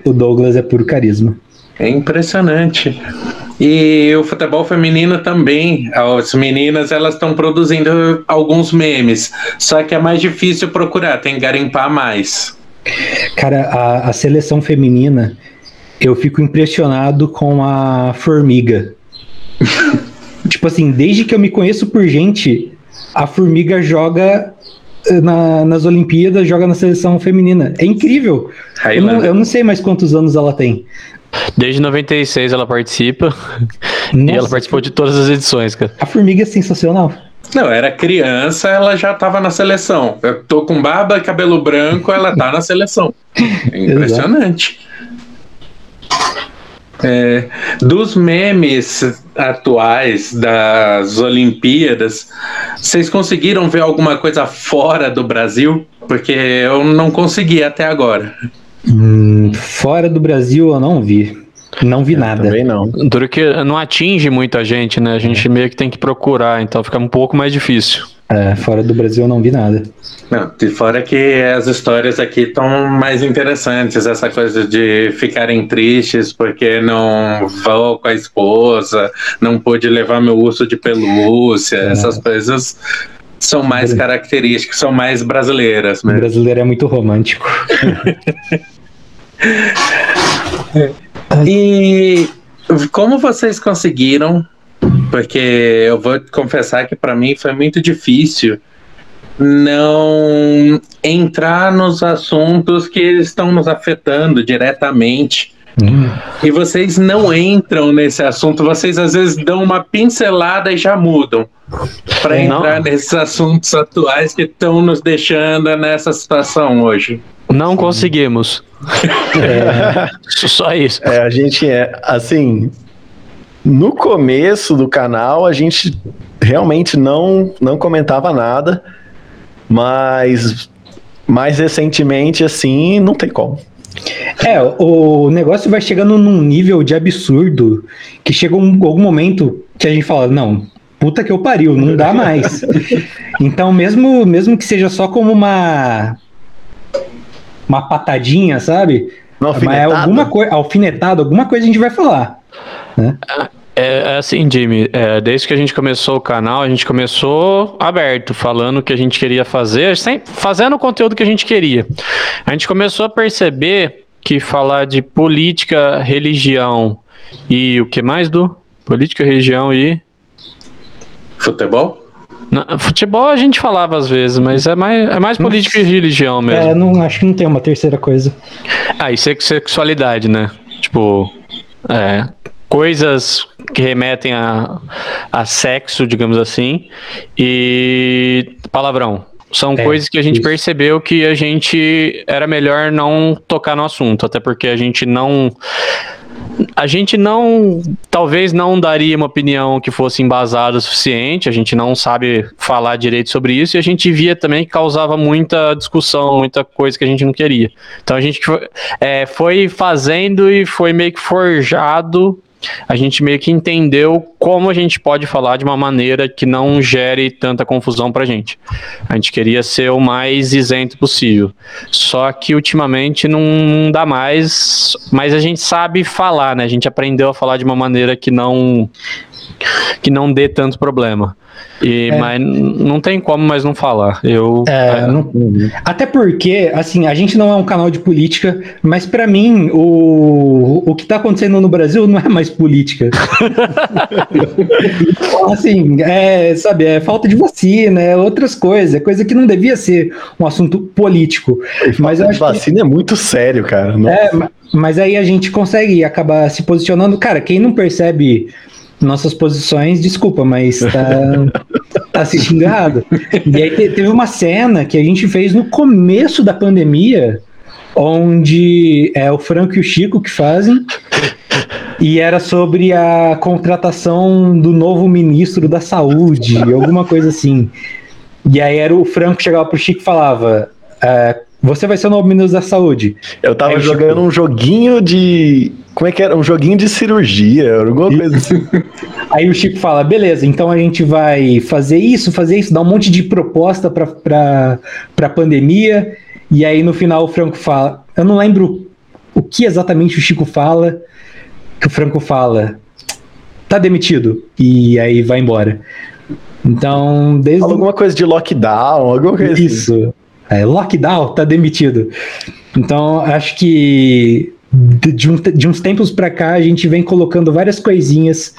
O Douglas é puro carisma. É impressionante. E o futebol feminino também. As meninas elas estão produzindo alguns memes. Só que é mais difícil procurar, tem que garimpar mais. Cara, a, a seleção feminina, eu fico impressionado com a formiga. tipo assim, desde que eu me conheço por gente, a formiga joga eh, na- nas Olimpíadas, joga na seleção feminina. É incrível. Eu não, eu não sei mais quantos anos ela tem. Desde 96 ela participa. E ela Nossa, participou de todas as edições, cara. A formiga é sensacional. Não, era criança, ela já estava na seleção. Eu tô com barba e cabelo branco, ela tá na seleção. É impressionante. É, dos memes atuais das Olimpíadas, vocês conseguiram ver alguma coisa fora do Brasil? Porque eu não consegui até agora. Hum, fora do Brasil eu não vi. Não vi nada. Também não. Duro que não atinge muita gente, né? A gente meio que tem que procurar, então fica um pouco mais difícil. É, fora do Brasil eu não vi nada. Não, de fora que as histórias aqui estão mais interessantes, essa coisa de ficarem tristes porque não vou com a esposa, não pude levar meu urso de pelúcia, essas coisas são mais características, são mais brasileiras O mesmo. brasileiro é muito romântico. E como vocês conseguiram? Porque eu vou confessar que para mim foi muito difícil não entrar nos assuntos que estão nos afetando diretamente. Hum. E vocês não entram nesse assunto, vocês às vezes dão uma pincelada e já mudam para entrar nesses assuntos atuais que estão nos deixando nessa situação hoje. Não conseguimos. Só isso. É, a gente é, assim, no começo do canal a gente realmente não, não comentava nada, mas mais recentemente, assim, não tem como. É, o negócio vai chegando num nível de absurdo que chega um, algum momento que a gente fala, não, puta que eu pariu, não dá mais. então, mesmo, mesmo que seja só como uma uma patadinha, sabe? Não, Mas é alguma coisa, alfinetado, alguma coisa a gente vai falar. É, é assim, Jimmy, é, desde que a gente começou o canal, a gente começou aberto, falando o que a gente queria fazer, sem, fazendo o conteúdo que a gente queria. A gente começou a perceber que falar de política, religião e o que mais, do Política, religião e. Futebol? Não, futebol a gente falava às vezes, mas é mais, é mais política e religião mesmo. É, não, acho que não tem uma terceira coisa. Ah, e sex- sexualidade, né? Tipo, é, coisas que remetem a, a sexo, digamos assim, e palavrão. São É, coisas que a gente isso. percebeu que a gente era melhor não tocar no assunto, até porque a gente não. A gente não. Talvez não daria uma opinião que fosse embasada o suficiente, a gente não sabe falar direito sobre isso, e a gente via também que causava muita discussão, muita coisa que a gente não queria. Então a gente foi, é, foi fazendo e foi meio que forjado. A gente meio que entendeu como a gente pode falar de uma maneira que não gere tanta confusão pra gente. A gente queria ser o mais isento possível. Só que ultimamente não dá mais, mas a gente sabe falar, né? A gente aprendeu a falar de uma maneira que não que não dê tanto problema. E, É. Mas não tem como mais não falar. Eu, É, não- Até porque, assim, a gente não é um canal de política, mas pra mim, o, o que tá acontecendo no Brasil não é mais política. Assim, é, sabe, é falta de vacina, é outras coisas, é coisa que não devia ser um assunto político. Mas eu a acho que vacina é muito sério, cara. Não- É, ma- mas aí a gente consegue acabar se posicionando. Cara, quem não percebe nossas posições, desculpa, mas tá, tá assistindo errado. E aí te- teve uma cena que a gente fez no começo da pandemia, onde é o Franco e o Chico que fazem. E era sobre a contratação do novo ministro da saúde, alguma coisa assim. E aí era o Franco que chegava pro Chico e falava: "É, Você vai ser o novo ministro da saúde. Eu tava Aí, jogando tipo- um joguinho de. Como é que era? Um joguinho de cirurgia, alguma coisa assim. Aí o Chico fala: beleza, então a gente vai fazer isso, fazer isso, dar um monte de proposta pra, pra, pra pandemia. E aí no final o Franco fala: eu não lembro o que exatamente o Chico fala, que o Franco fala: tá demitido. E aí vai embora. Então, desde. Fala alguma coisa de lockdown, alguma coisa assim. Isso. É, lockdown, tá demitido. Então, acho que de, de um- de uns tempos pra cá a gente vem colocando várias coisinhas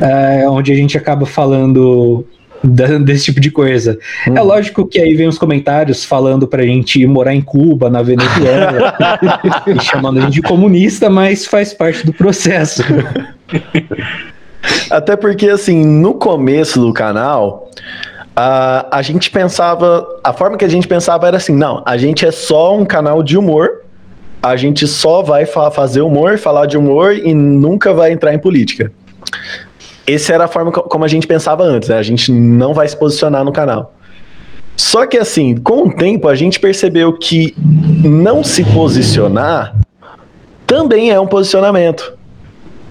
é, onde a gente acaba falando da- desse tipo de coisa. É lógico que aí vem os comentários falando pra gente ir morar em Cuba, na Venezuela, e chamando a gente de comunista, mas faz parte do processo. Até porque, assim, no começo do canal, a, a gente pensava. A forma que a gente pensava era assim: não, a gente é só um canal de humor, a gente só vai fa- fazer humor, falar de humor e nunca vai entrar em política. Essa era a forma co- como a gente pensava antes, né? A gente não vai se posicionar no canal. Só que, assim, com o tempo, a gente percebeu que não se posicionar também é um posicionamento.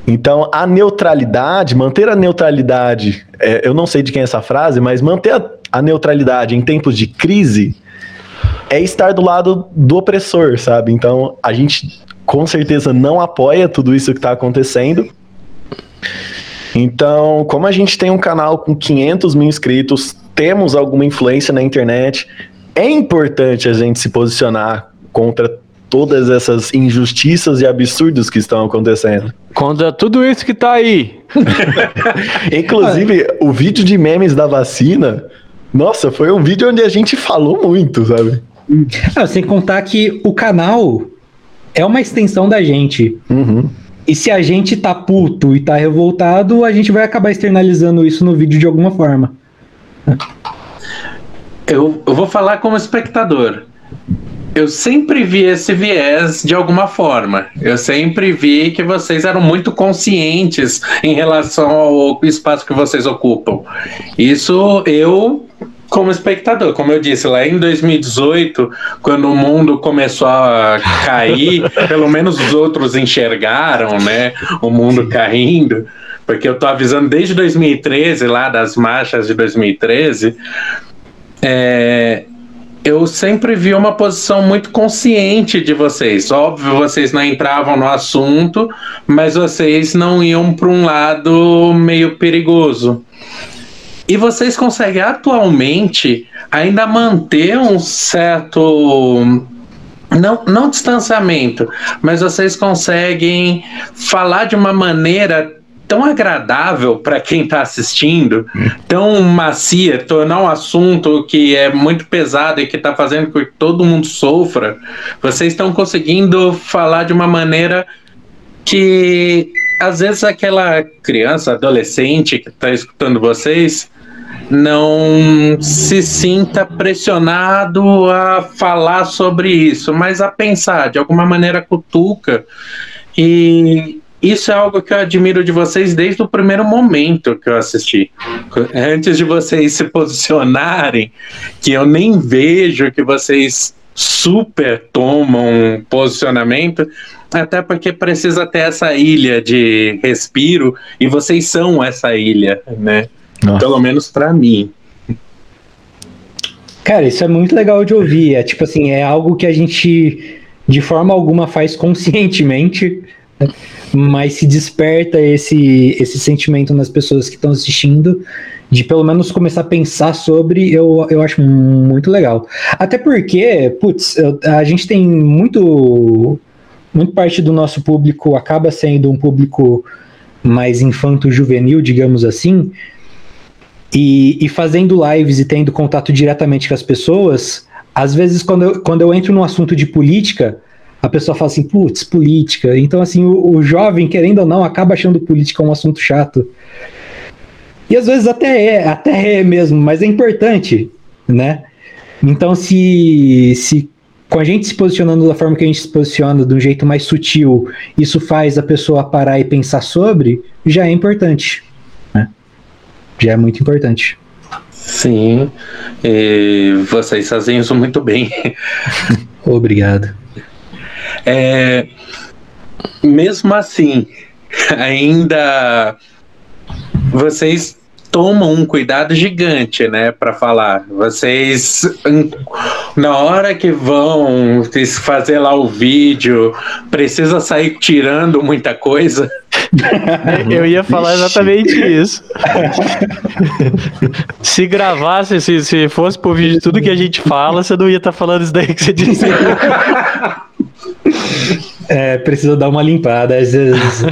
Então, a neutralidade, manter a neutralidade, é, eu não sei de quem é essa frase, mas manter a, a neutralidade em tempos de crise é estar do lado do opressor, sabe? Então, a gente com certeza não apoia tudo isso que está acontecendo. Então, como a gente tem um canal com 500 mil inscritos, temos alguma influência na internet, é importante a gente se posicionar contra todas essas injustiças e absurdos que estão acontecendo. Contra tudo isso que tá aí. Inclusive, o vídeo de memes da vacina, nossa, foi um vídeo onde a gente falou muito, sabe? Ah, sem contar que o canal é uma extensão da gente. Uhum. E se a gente tá puto e tá revoltado, a gente vai acabar externalizando isso no vídeo de alguma forma. Eu, eu vou falar como espectador. Eu sempre vi esse viés de alguma forma. Eu sempre vi que vocês eram muito conscientes em relação ao espaço que vocês ocupam. Isso eu, como espectador, como eu disse, lá em 2018, quando o mundo começou a cair, pelo menos os outros enxergaram, né? O mundo caindo. Porque eu tô avisando desde 2013, lá das marchas de 2013, é, eu sempre vi uma posição muito consciente de vocês. Óbvio, vocês não entravam no assunto, mas vocês não iam para um lado meio perigoso. E vocês conseguem atualmente ainda manter um certo. Não, não distanciamento, mas vocês conseguem falar de uma maneira tão agradável para quem está assistindo, tão macia, tornar um assunto que é muito pesado e que está fazendo com que todo mundo sofra, vocês estão conseguindo falar de uma maneira que às vezes aquela criança, adolescente que está escutando vocês não se sinta pressionado a falar sobre isso, mas a pensar, de alguma maneira cutuca. E isso é algo que eu admiro de vocês desde o primeiro momento que eu assisti. Antes de vocês se posicionarem, que eu nem vejo que vocês super tomam posicionamento, até porque precisa ter essa ilha de respiro e vocês são essa ilha, né? Nossa. Pelo menos para mim. Cara, isso é muito legal de ouvir. É tipo assim, é algo que a gente de forma alguma faz conscientemente, mas se desperta esse, esse sentimento nas pessoas que estão assistindo, de pelo menos começar a pensar sobre, eu, eu acho muito legal. Até porque, putz, eu- a gente tem muito, muito parte do nosso público acaba sendo um público mais infanto-juvenil, digamos assim, e, e fazendo lives e tendo contato diretamente com as pessoas, às vezes quando eu, quando eu entro num assunto de política, a pessoa fala assim, putz, política. Então, assim, o, o jovem, querendo ou não, acaba achando política um assunto chato. E às vezes até é, até é mesmo, mas é importante, né? Então, se, se com a gente se posicionando da forma que a gente se posiciona, de um jeito mais sutil, isso faz a pessoa parar e pensar sobre, já é importante. Já é muito importante. Sim, e vocês fazem isso muito bem. Obrigado. É, mesmo assim, ainda vocês tomam um cuidado gigante, né, para falar. Vocês hum, na hora que vão fazer lá o vídeo, precisa sair tirando muita coisa. Eu ia falar exatamente isso. se gravasse, se, se fosse por vídeo tudo que a gente fala, você não ia estar falando isso daí que você disse. É, precisa dar uma limpada. Às vezes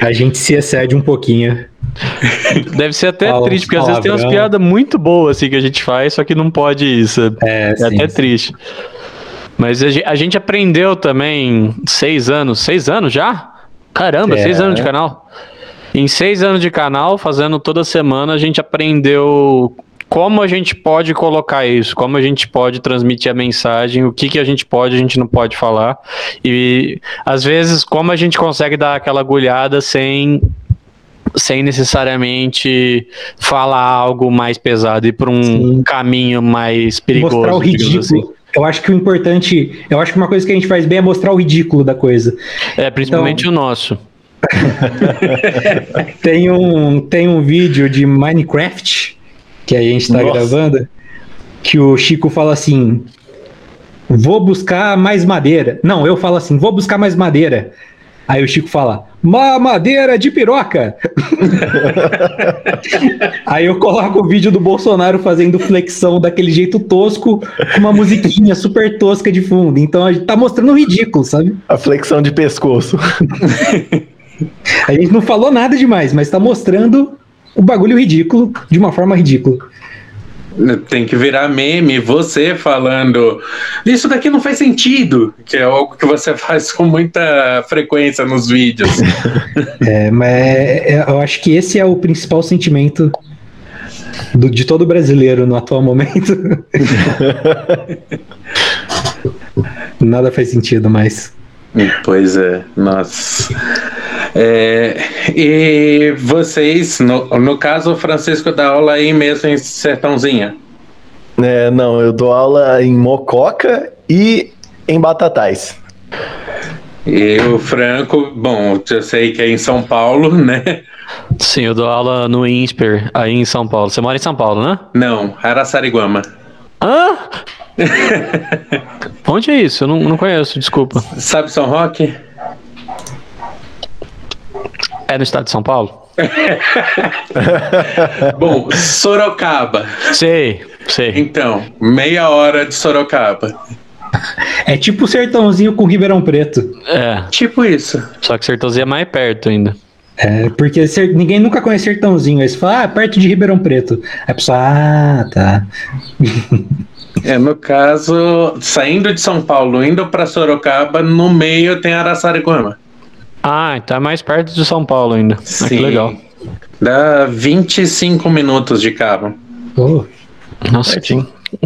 a gente se excede um pouquinho. Deve ser até Fala triste, porque às vezes tem umas piadas muito boas assim que a gente faz, só que não pode isso. É, É sim, até sim. triste. Mas a gente aprendeu também seis anos. Seis anos já? Caramba, É. seis anos de canal. Em seis anos de canal, fazendo toda semana, a gente aprendeu como a gente pode colocar isso, como a gente pode transmitir a mensagem, o que, que a gente pode, a gente não pode falar. E às vezes, como a gente consegue dar aquela agulhada sem. Sem necessariamente falar algo mais pesado e para um Sim. caminho mais perigoso. Mostrar o ridículo. assim. Eu acho que o importante, eu acho que uma coisa que a gente faz bem é mostrar o ridículo da coisa. É, principalmente Então- o nosso. Tem um, tem um vídeo de Minecraft que a gente tá Nossa. gravando que o Chico fala assim: Vou buscar mais madeira. Não, eu falo assim: Vou buscar mais madeira. Aí o Chico fala: Ma madeira de piroca. Aí eu coloco o vídeo do Bolsonaro fazendo flexão daquele jeito tosco, com uma musiquinha super tosca de fundo. Então a gente tá mostrando o ridículo, sabe? A flexão de pescoço. A gente não falou nada demais, mas tá mostrando o bagulho ridículo de uma forma ridícula. Tem que virar meme, você falando isso daqui não faz sentido, que é algo que você faz com muita frequência nos vídeos. É, mas é- é- eu acho que esse é o principal sentimento do- de todo brasileiro no atual momento. Nada faz sentido mais. Pois é, nossa. É, e vocês, no, no caso, o Francisco dá aula aí mesmo em Sertãozinha. É, não, eu dou aula em Mococa e em Batatais. E o Franco, bom, eu sei que é em São Paulo, né? Sim, eu dou aula no INSPER, aí em São Paulo. Você mora em São Paulo, né? Não, Araçariguama. Hã? Onde é isso? Eu não, não conheço, desculpa. Sabe São Roque? É no estado de São Paulo? Bom, Sorocaba. Sei, sei. Então, meia hora de Sorocaba. É tipo o sertãozinho com Ribeirão Preto. É, Tipo isso. só que Sertãozinho é mais perto ainda. É, porque ser- ninguém nunca conhece Sertãozinho. Aí você fala, ah, perto de Ribeirão Preto. Aí a pessoa, ah, tá. É, no caso, saindo de São Paulo, indo para Sorocaba, no meio tem Araçariguama. Ah, é mais perto de São Paulo ainda. Ah, que legal. Dá 25 minutos de carro. Oh, Nossa, que,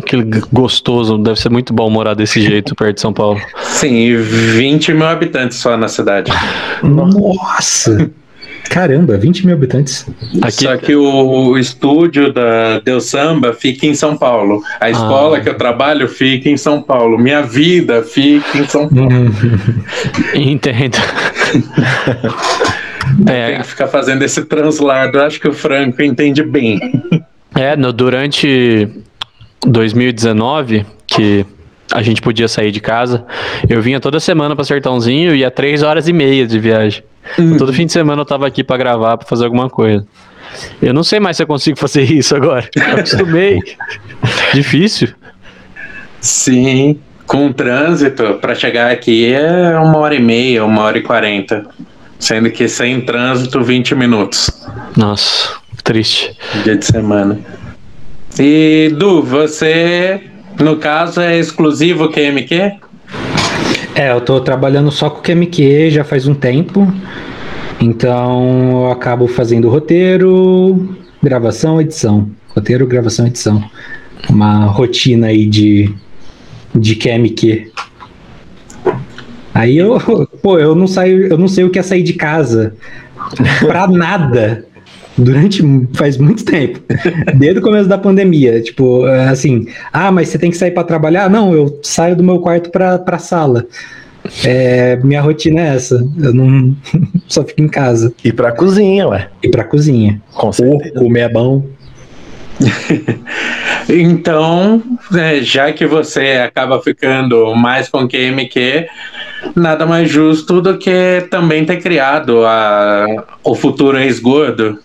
que gostoso. Deve ser muito bom morar desse jeito perto de São Paulo. Sim, e 20 mil habitantes só na cidade. nossa! Caramba, 20 mil habitantes. Aqui, Só que o, o estúdio da Deus Samba fica em São Paulo. A escola que eu trabalho fica em São Paulo. Minha vida fica em São Paulo. entendo. Tem é, que ficar fazendo esse translado. Eu Acho que o Franco entende bem. é no, durante 2019, que a gente podia sair de casa, eu vinha toda semana pra Sertãozinho e ia três horas e meia de viagem. Todo fim de semana eu tava aqui pra gravar, pra fazer alguma coisa. Eu não sei mais se eu consigo fazer isso agora. Eu acostumei. Difícil. Sim, com o trânsito, para chegar aqui é uma hora e meia, uma hora e quarenta. Sendo que sem trânsito, 20 minutos. Nossa, triste. Dia de semana. E Du, você, no caso, é exclusivo QMQ? É, eu tô trabalhando só com QMQ já faz um tempo. Então eu acabo fazendo roteiro, gravação, edição. Roteiro, gravação, edição. Uma rotina aí de, de QMQ. Aí eu, pô, eu não saio, eu não sei o que é sair de casa pra nada durante faz muito tempo, desde o começo da pandemia, tipo, assim, ah, mas você tem que sair para trabalhar? Não, eu saio do meu quarto para para sala. É, minha rotina é essa, eu não só fico em casa E pra cozinha, ué. e para cozinha. Com Ou certeza. comer é bom. Então, é, já que você acaba ficando mais com QMQ, nada mais justo do que também ter criado a, o futuro ex-gordo.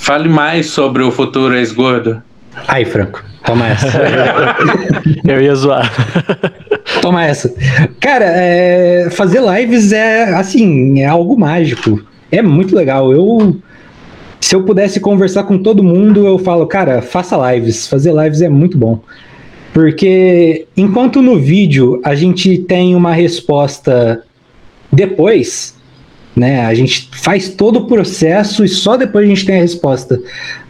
Fale mais sobre o futuro ex-gordo. Aí, Franco, toma essa. Eu ia zoar. Toma essa. Cara, é, fazer lives é assim, é algo mágico. É muito legal. Eu se eu pudesse conversar com todo mundo, eu falo, cara, faça lives. Fazer lives é muito bom. Porque enquanto no vídeo a gente tem uma resposta depois, né? A gente faz todo o processo e só depois a gente tem a resposta.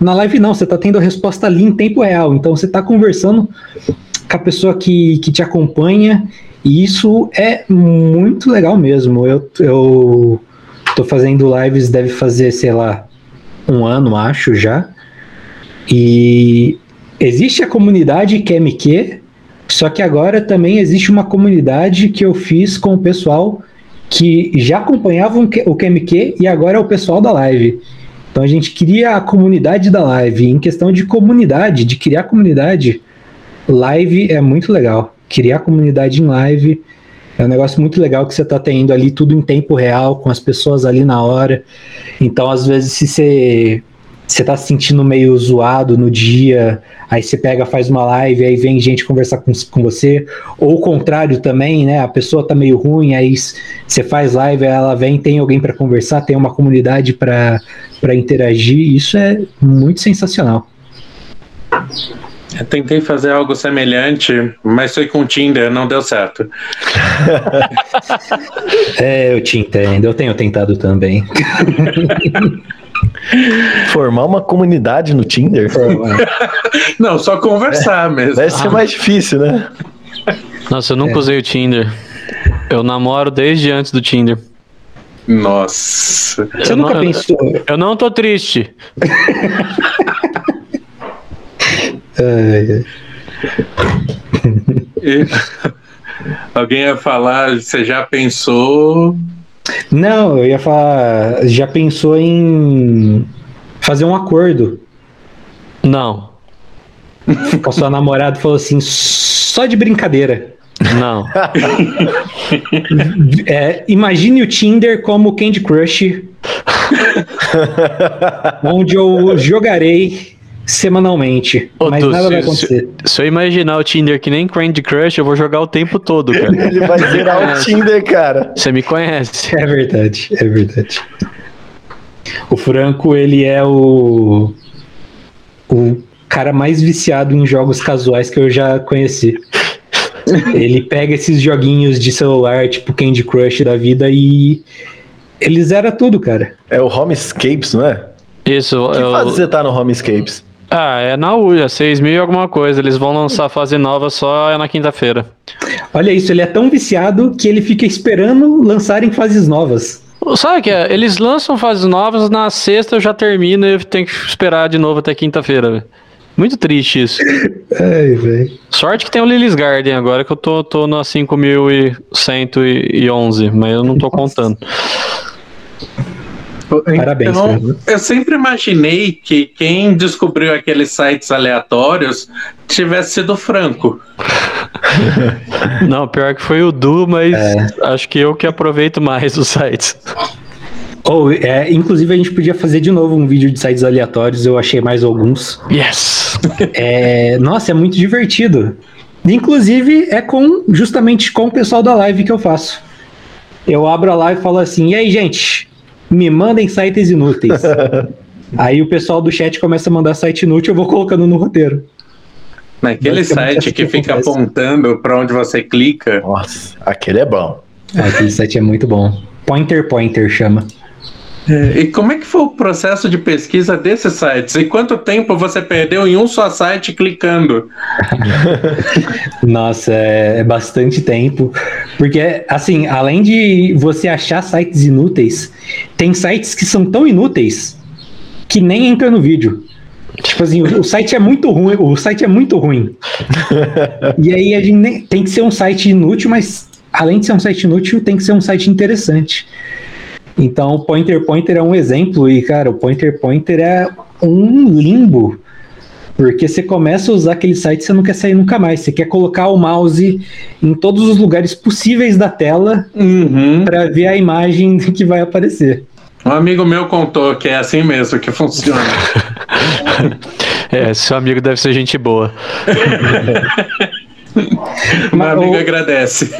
Na live não, você tá tendo a resposta ali em tempo real. Então você tá conversando com a pessoa que, que te acompanha e isso é muito legal mesmo. Eu, eu fazendo lives, deve fazer, sei lá, um ano, acho já. E existe a comunidade QMQ, só que agora também existe uma comunidade que eu fiz com o pessoal que já acompanhavam o QMQ e agora é o pessoal da live. Então a gente cria a comunidade da live. Em questão de comunidade, de criar comunidade, live é muito legal. Criar comunidade em live é um negócio muito legal que você tá tendo ali tudo em tempo real, com as pessoas ali na hora. Então, às vezes, se você, você tá se sentindo meio zoado no dia, aí você pega, faz uma live, aí vem gente conversar com, com você. Ou o contrário também, né? A pessoa tá meio ruim, aí você faz live, ela vem, tem alguém para conversar, tem uma comunidade para interagir. Isso é muito sensacional. Eu tentei fazer algo semelhante, mas foi com o Tinder, não deu certo. É, eu te entendo, eu tenho tentado também. Formar uma comunidade no Tinder Não, só conversar mesmo. deve ser mais difícil, né? Nossa, eu nunca usei o Tinder. Eu namoro desde antes do Tinder. Nossa. Você Eu nunca não- pensou. Eu não tô triste. Ai, Alguém ia falar, você já pensou? Não, eu ia falar. Já pensou em fazer um acordo Não, com a sua namorada falou assim, só de brincadeira. não. É, imagine o Tinder como Candy Crush, onde eu jogarei semanalmente, Ô, mas Du, nada vai se- acontecer. Se eu imaginar o Tinder que nem Candy Crush, eu vou jogar o tempo todo, cara. Ele vai zerar o Tinder, cara. Você me conhece. É verdade, é verdade. O Franco, ele é o. O cara mais viciado em jogos casuais que eu já conheci. ele pega esses joguinhos de celular, tipo Candy Crush da vida, e ele zera tudo, cara. É o Homescapes, não é? Isso, Que eu- fase você tá no Homescapes? Ah, é na UIA, 6 mil e alguma coisa. Eles vão lançar fase nova só na quinta-feira. Olha isso, ele é tão viciado que ele fica esperando lançarem fases novas. Sabe que é? Eles lançam fases novas, na sexta eu já termino e eu tenho que esperar de novo até quinta-feira. Muito triste isso. Ai, velho. Sorte que tem o Lily's Garden agora, que eu tô, tô na 5.111, mas eu não tô contando. Parabéns, Então, Fernando. eu sempre imaginei que quem descobriu aqueles sites aleatórios tivesse sido o Franco. Não, pior que foi o Du, mas acho que eu que aproveito mais os sites. Ou, é, inclusive, a gente podia fazer de novo um vídeo de sites aleatórios, eu achei mais alguns. Yes! É, nossa, é muito divertido. Inclusive, é com justamente com o pessoal da live que eu faço. Eu abro a live e falo assim: e aí, gente, me mandem sites inúteis. aí o pessoal do chat começa a mandar site inútil, eu vou colocando no roteiro. Naquele site assim que que fica acontece. apontando para onde você clica. Nossa, aquele é bom. Aquele site é muito bom. Pointer Pointer chama. E como é que foi o processo de pesquisa desses sites? E quanto tempo você perdeu em um só site clicando? Nossa, é, é bastante tempo. Porque, assim, além de você achar sites inúteis, tem sites que são tão inúteis que nem entra no vídeo. Tipo assim, o, o site é muito ruim, o site é muito ruim. e aí a gente nem- tem que ser um site inútil, mas além de ser um site inútil, tem que ser um site interessante. Então, o Pointer Pointer é um exemplo, e, cara, o Pointer Pointer é um limbo. Porque você começa a usar aquele site e você não quer sair nunca mais. Você quer colocar o mouse em todos os lugares possíveis da tela Uhum. para ver a imagem que vai aparecer. Um amigo meu contou que é assim mesmo que funciona. É, seu amigo deve ser gente boa. Meu Mas amigo o- agradece.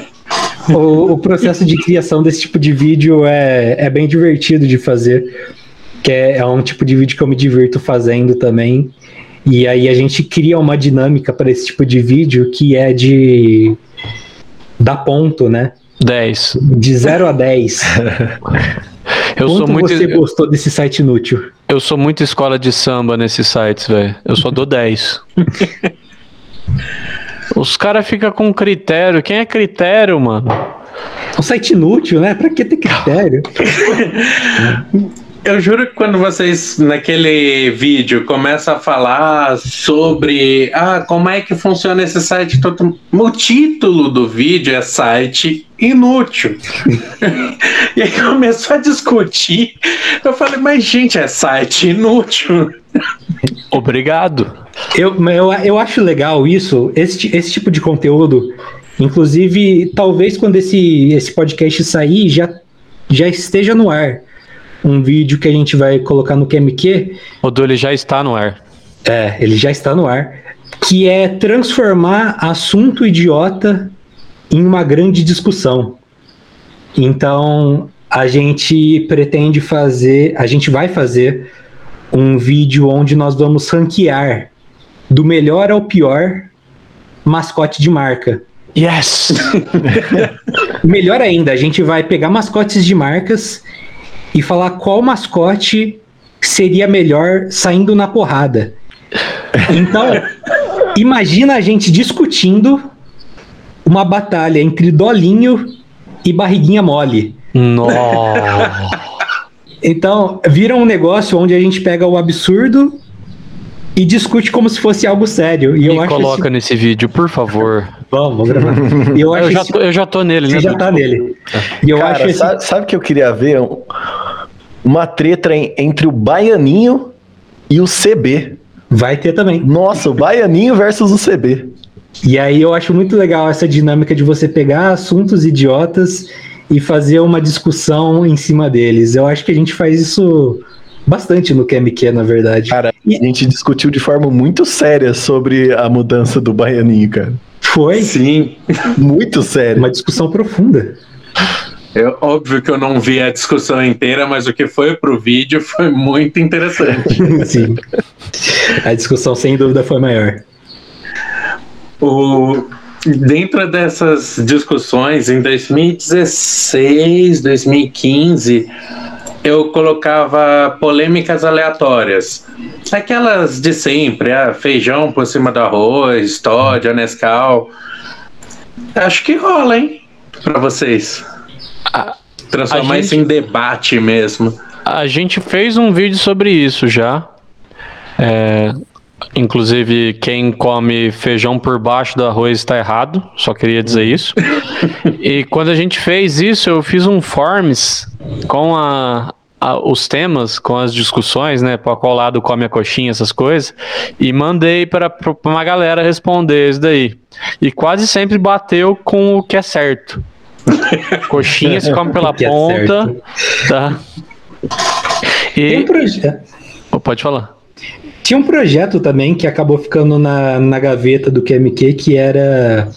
O, o processo de criação desse tipo de vídeo é, é bem divertido de fazer. Que é, é um tipo de vídeo que eu me divirto fazendo também. E aí a gente cria uma dinâmica para esse tipo de vídeo que é de dar ponto, né? 10. De 0 a 10. Eu Quanto sou muito. você gostou desse site inútil? Eu sou muito escola de samba nesses sites, velho. Eu só dou 10. Os caras ficam com critério. Quem é critério, mano? Um site inútil, né? Pra que ter critério? Eu juro que quando vocês, naquele vídeo, começam a falar sobre ah, como é que funciona esse site todo. O título do vídeo é site inútil. e aí começou a discutir. Eu falei, mas gente, é site inútil. Obrigado. Eu, eu, eu acho legal isso, esse, esse tipo de conteúdo. Inclusive, talvez quando esse, esse podcast sair, já, já esteja no ar. Um vídeo que a gente vai colocar no QMQ. O do ele já está no ar. É, ele já está no ar. Que é transformar assunto idiota em uma grande discussão. Então, a gente pretende fazer, a gente vai fazer um vídeo onde nós vamos ranquear do melhor ao pior mascote de marca. Yes! Melhor ainda, a gente vai pegar mascotes de marcas e falar qual mascote seria melhor saindo na porrada. Então, imagina a gente discutindo uma batalha entre Dolinho e Barriguinha Mole. Nossa. Então, vira um negócio onde a gente pega o absurdo e discute como se fosse algo sério. E eu Me acho coloca esse... nesse vídeo, por favor. Vamos, vamos gravar. Eu acho Eu já, esse- tô, eu já tô nele, Você né? já tá nele. E eu acho Cara, esse... sabe, sabe o que eu queria ver? Um- Uma treta em- entre o Baianinho e o CB. Vai ter também. Nossa, o Baianinho versus o CB. E aí eu acho muito legal essa dinâmica de você pegar assuntos idiotas e fazer uma discussão em cima deles. Eu acho que a gente faz isso bastante no QMQ, na verdade. Cara, a gente discutiu de forma muito séria sobre a mudança do Baianinho, cara. Foi Sim. Muito séria. uma discussão profunda. Eu, óbvio que eu não vi a discussão inteira, mas o que foi pro vídeo foi muito interessante. Sim. A discussão, sem dúvida, foi maior. O, dentro dessas discussões, em 2016, 2015, eu colocava polêmicas aleatórias. Aquelas de sempre, ah, feijão por cima do arroz, Todd, Nescau. Acho que rola, hein? Pra vocês. Transformar a isso gente- em debate mesmo. A gente fez um vídeo sobre isso já. É, inclusive, quem come feijão por baixo do arroz está errado. Só queria dizer isso. e quando a gente fez isso, eu fiz um forms com a- a- os temas, com as discussões, né? Para qual lado come a coxinha, essas coisas. E mandei para uma galera responder isso daí. E quase sempre bateu com o que é certo. Coxinha se come pela é ponta. tá? Tem um E. projeto. Pode falar. Tinha um projeto também que acabou ficando na, na gaveta do QMQ que era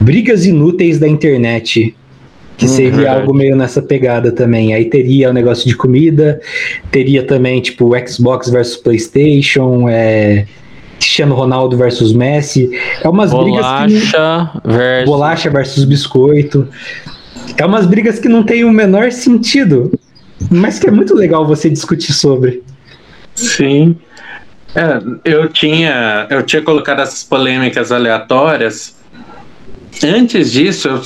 Brigas Inúteis da Internet. Que seria verdade. algo meio nessa pegada também. Aí teria o negócio de comida, teria também, tipo, Xbox versus PlayStation, é, Cristiano Ronaldo versus Messi. É umas brigas que. Bolacha versus. Bolacha versus biscoito. É umas brigas que não tem o menor sentido, mas que é muito legal você discutir sobre. Sim. É, eu tinha eu tinha colocado essas polêmicas aleatórias. Antes disso, eu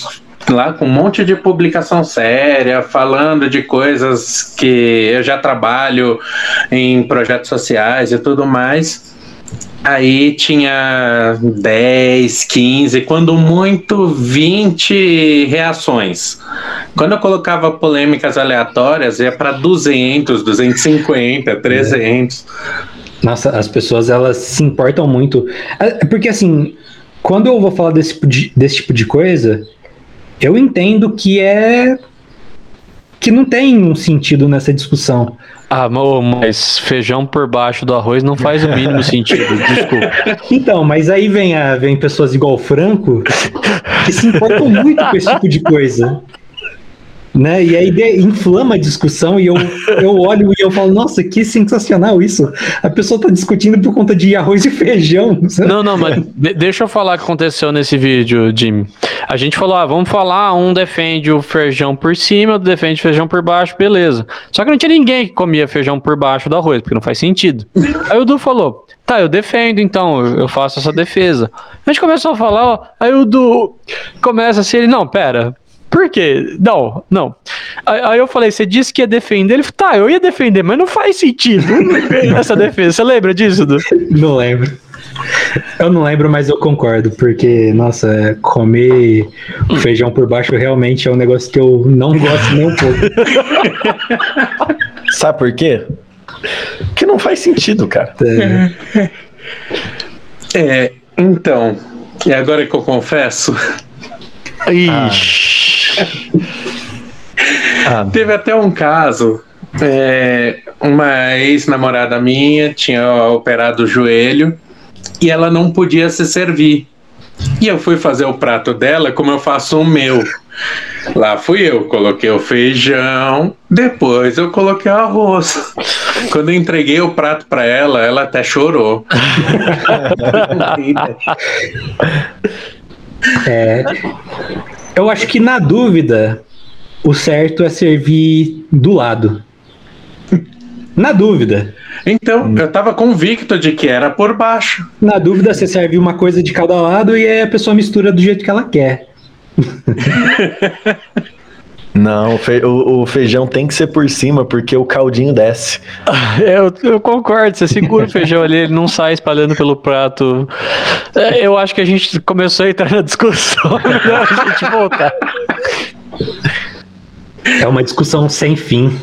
lá com um monte de publicação séria, falando de coisas que eu já trabalho em projetos sociais e tudo mais. Aí tinha 10, 15, quando muito 20 reações. Quando eu colocava polêmicas aleatórias, ia para 200, 250, 300. Nossa, as pessoas elas se importam muito. É Porque assim, quando eu vou falar desse, tipo de- desse tipo de coisa, eu entendo que é. que não tem um sentido nessa discussão. Ah, mas feijão por baixo do arroz não faz o mínimo sentido. Desculpa. Então, mas aí vem, a, vem pessoas igual o Franco que se importam muito com esse tipo de coisa. Né? E aí de- inflama a discussão e eu, eu olho e eu falo, nossa, que sensacional isso. A pessoa tá discutindo por conta de arroz e feijão. Não, não, mas de- deixa eu falar o que aconteceu nesse vídeo, Jimmy. A gente falou, ah, vamos falar, um defende o feijão por cima, outro defende o feijão por baixo, beleza. Só que não tinha ninguém que comia feijão por baixo do arroz, porque não faz sentido. Aí o Du falou, tá, eu defendo então, eu faço essa defesa. A gente começou a falar, ó, aí o Du começa assim, ele, não, pera, por quê? Não, não. Aí, aí eu falei, você disse que ia defender? Ele falou, tá, eu ia defender, mas não faz sentido essa defesa. Você lembra disso, Du? Não lembro. Eu não lembro, mas eu concordo, porque, nossa, é, comer o feijão por baixo realmente é um negócio que eu não gosto nem um pouco. Sabe por quê? Que não faz sentido, cara. É, É, então, e agora que eu confesso, Ixi. Ah, teve até um caso. é, uma ex-namorada minha tinha operado o joelho e ela não podia se servir. E eu fui fazer o prato dela como eu faço o meu. Lá fui eu, coloquei o feijão, depois eu coloquei o arroz. Quando eu entreguei o prato para ela, ela até chorou. é, eu acho que na dúvida, o certo é servir do lado. Na dúvida. Então, eu tava convicto de que era por baixo. Na dúvida, você serve uma coisa de cada lado e aí a pessoa mistura do jeito que ela quer. não, o fe- o, o feijão tem que ser por cima, porque o caldinho desce. Eu, eu concordo, você segura o feijão ali, ele não sai espalhando pelo prato. É, Eu acho que a gente começou a entrar na discussão, é melhor a gente voltar. É uma discussão sem fim.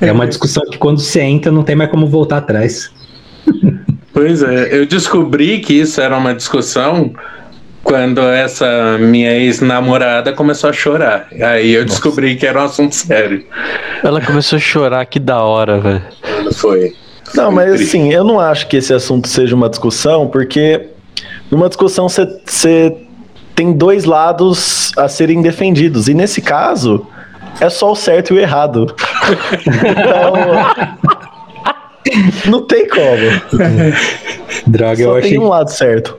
É uma discussão que quando você entra não tem mais como voltar atrás. Pois é, eu descobri que isso era uma discussão quando essa minha ex-namorada começou a chorar. Aí eu descobri que era um assunto sério. Ela começou a chorar, que da hora, velho. Foi. Não, mas assim, eu não acho que esse assunto seja uma discussão, porque numa discussão você tem dois lados a serem defendidos. E nesse caso, é só o certo e o errado. então, não tem como. Droga, Só eu tem achei, um lado certo.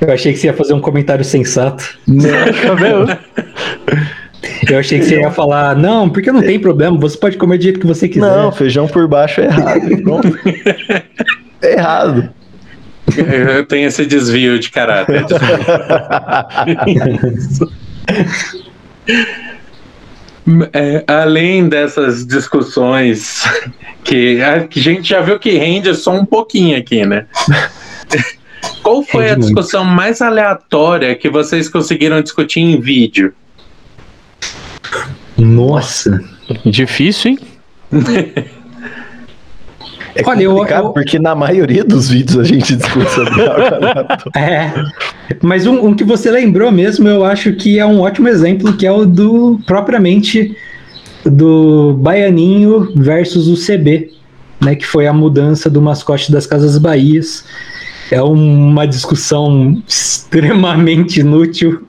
Eu achei que você ia fazer um comentário sensato. Tá vendo? Eu achei que você ia falar, não, porque não tem problema, você pode comer do jeito que você quiser. Não, feijão por baixo é errado. Pronto. É errado. Eu tenho esse desvio de caráter. É, além dessas discussões que a gente já viu que rende só um pouquinho aqui, né? Qual foi a muito. discussão mais aleatória que vocês conseguiram discutir em vídeo? Nossa. Difícil, hein? É Olha, eu- complicado eu- porque na maioria dos vídeos a gente discute sobre algo É. Mas um, um que você lembrou mesmo, eu acho que é um ótimo exemplo, que é o do propriamente do Baianinho versus o CB, né? Que foi a mudança do mascote das Casas Bahias. É uma discussão extremamente inútil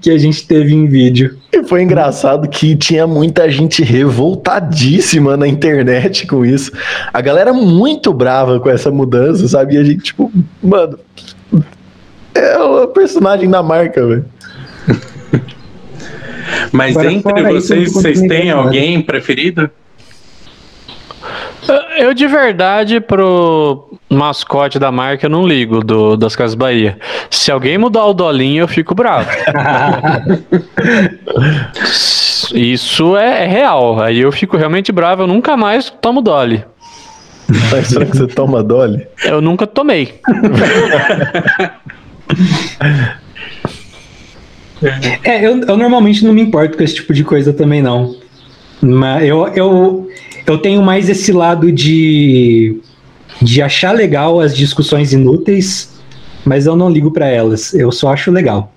que a gente teve em vídeo. E foi engraçado que tinha muita gente revoltadíssima na internet com isso. A galera muito brava com essa mudança, sabe? E a gente, tipo, mano, é o personagem da marca, velho. Mas Agora, entre vocês, vocês têm alguém preferido? Eu de verdade pro mascote da marca eu não ligo do, das Casas Bahia. Se alguém mudar o dolinho eu fico bravo. Isso é, é real. Aí eu fico realmente bravo. Eu nunca mais tomo Dolly. Mas será que você toma Dolly? Eu nunca tomei. É, eu, eu normalmente não me importo com esse tipo de coisa também, não. Mas eu, eu, eu tenho mais esse lado de, de achar legal as discussões inúteis, mas eu não ligo pra elas. Eu só acho legal.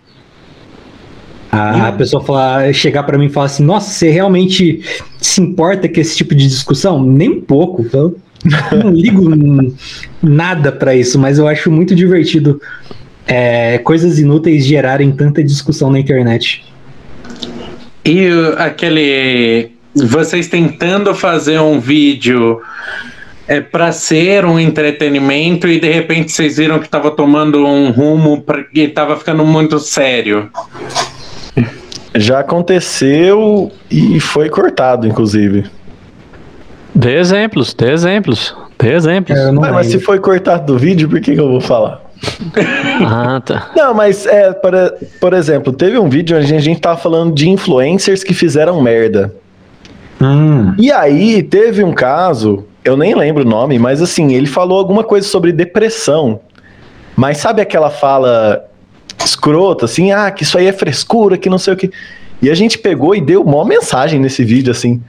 A, a pessoa falar, chegar pra mim e falar assim: Nossa, você realmente se importa com esse tipo de discussão? Nem um pouco. Eu não ligo nada pra isso, mas eu acho muito divertido é, coisas inúteis gerarem tanta discussão na internet. E aquele. Vocês tentando fazer um vídeo é para ser um entretenimento e de repente vocês viram que estava tomando um rumo pra, que estava ficando muito sério. Já aconteceu e foi cortado, inclusive. Dê exemplos, dê exemplos, dê exemplos. Não Mas, mas se foi cortado do vídeo, por que, que eu vou falar? Ah, tá. Não, mas é, por, por exemplo, teve um vídeo onde a gente tava falando de influencers que fizeram merda. Hum, E aí teve um caso, eu nem lembro o nome, mas assim, ele falou alguma coisa sobre depressão. Mas sabe aquela fala escrota, assim, ah, que isso aí é frescura, que não sei o que. E a gente pegou e deu uma mensagem nesse vídeo, assim.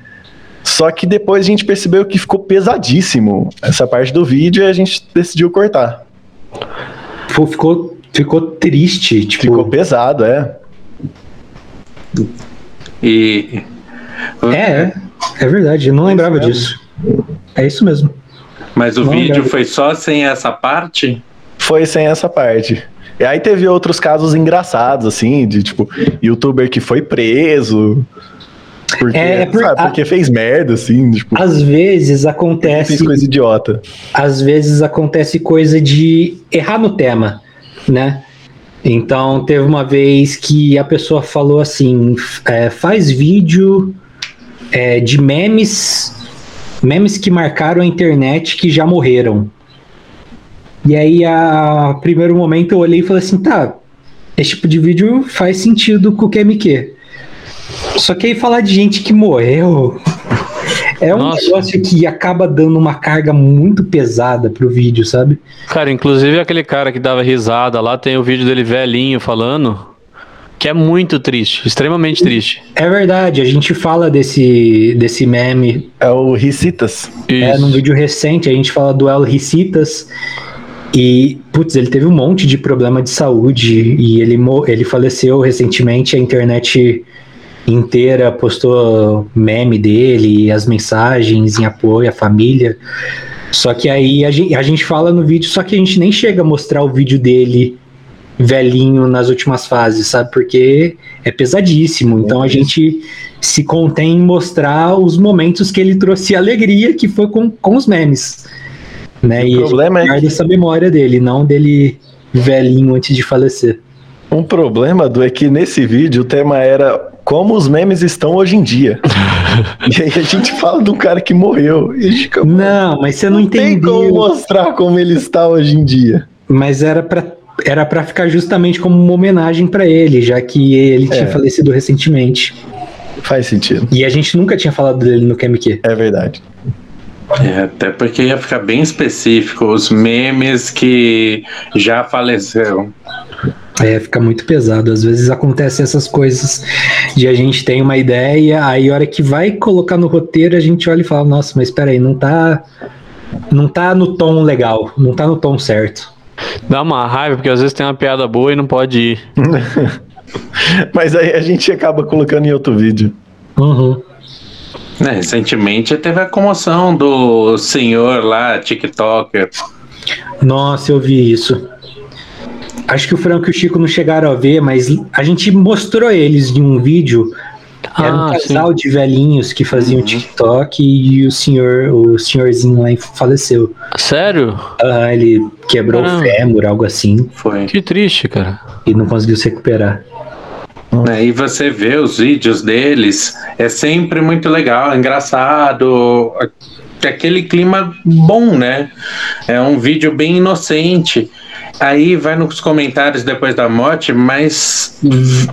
Só que depois a gente percebeu que ficou pesadíssimo essa parte do vídeo e a gente decidiu cortar. Pô, ficou, ficou triste, tipo. Ficou pesado, é. E. É, é, é verdade, eu não lembrava mesmo. disso. É isso mesmo. Mas o Não, vídeo cara. foi só sem essa parte? Foi sem essa parte. E aí teve outros casos engraçados, assim, de tipo, youtuber que foi preso. Porque, É, é por- sabe, porque fez merda, assim, tipo, Às vezes fez acontece, coisa idiota. às vezes acontece coisa de errar no tema, né? Então teve uma vez que a pessoa falou assim, é, faz vídeo é, de memes, memes que marcaram a internet que já morreram. E aí, a primeiro momento, eu olhei e falei assim, tá, esse tipo de vídeo faz sentido com o QMQ. Só que aí falar de gente que morreu é um Nossa. negócio que acaba dando uma carga muito pesada pro vídeo, sabe? Cara, inclusive aquele cara que dava risada lá, tem o vídeo dele velhinho falando, que é muito triste, extremamente triste. É verdade, a gente fala desse, desse meme É o Ricitas. é, num vídeo recente, a gente fala do El Ricitas. E, putz, ele teve um monte de problema de saúde e ele, ele faleceu recentemente. A internet inteira postou meme dele e as mensagens em apoio à família. Só que aí a gente, a gente fala no vídeo, só que a gente nem chega a mostrar o vídeo dele velhinho nas últimas fases, sabe? Porque é pesadíssimo. Então a gente se contém em mostrar os momentos que ele trouxe alegria, que foi com, com os memes. Né? O E a problema é guarda essa memória dele, não dele velhinho antes de falecer. Um problema do é que nesse vídeo o tema era como os memes estão hoje em dia. e aí a gente fala de um cara que morreu. E fica, Não, mas você não, tem como entendeu. mostrar como ele está hoje em dia. Mas era pra, era pra ficar justamente como uma homenagem pra ele, já que ele tinha É. falecido recentemente. Faz sentido. E a gente nunca tinha falado dele no QMQ. É verdade. É, até porque ia ficar bem específico os memes que já faleceram. É, fica muito pesado. Às vezes acontecem essas coisas de a gente tem uma ideia, aí a hora que vai colocar no roteiro, a gente olha e fala, nossa, mas peraí, não tá. Não tá no tom legal, não tá no tom certo. Dá uma raiva, porque às vezes tem uma piada boa e não pode ir. Mas aí a gente acaba colocando em outro vídeo. Uhum. Né, recentemente teve a comoção do senhor lá, TikToker. Nossa, eu vi isso. Acho que o Franco e o Chico não chegaram a ver, mas a gente mostrou eles em um vídeo. Era um Ah, casal de velhinhos que faziam TikTok e o senhor, o senhorzinho lá faleceu. Sério? Ah, ele quebrou Caramba. o fêmur, algo assim, Foi. Que triste, cara. e não conseguiu se recuperar. Né, e você vê os vídeos deles, é sempre muito legal, engraçado, aquele clima bom, né? É um vídeo bem inocente. Aí vai nos comentários depois da morte, mas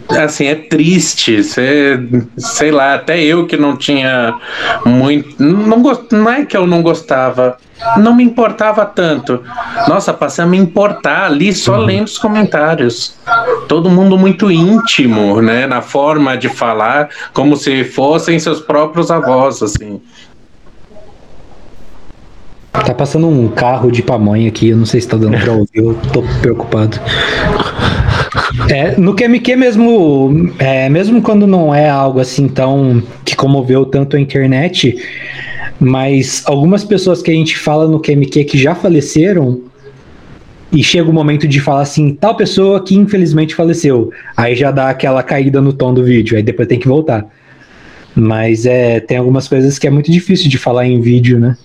assim, é triste. Cê, sei lá, até eu que não tinha muito. Não, não é que eu não gostava, não me importava tanto. Nossa, passei a me importar ali só lendo os comentários. Todo mundo muito íntimo, né? Na forma de falar, como se fossem seus próprios avós, assim. Tá passando um carro de pamonha aqui, eu não sei se tá dando pra ouvir, eu tô preocupado. É, no QMQ mesmo, é, mesmo quando não é algo assim tão que comoveu tanto a internet, mas algumas pessoas que a gente fala no QMQ que já faleceram e chega o momento de falar assim, tal pessoa que infelizmente faleceu, aí já dá aquela caída no tom do vídeo, aí depois tem que voltar. Mas é, tem algumas coisas que é muito difícil de falar em vídeo, né?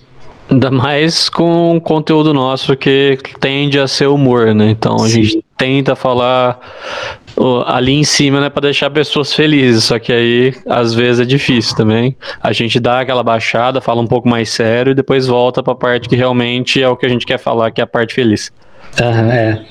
Ainda mais com o conteúdo nosso que tende a ser humor, né? Então a Sim. gente tenta falar ali em cima, né, para deixar pessoas felizes. Só que aí às vezes é difícil também. A gente dá aquela baixada, fala um pouco mais sério e depois volta para a parte que realmente é o que a gente quer falar, que é a parte feliz. Aham, é.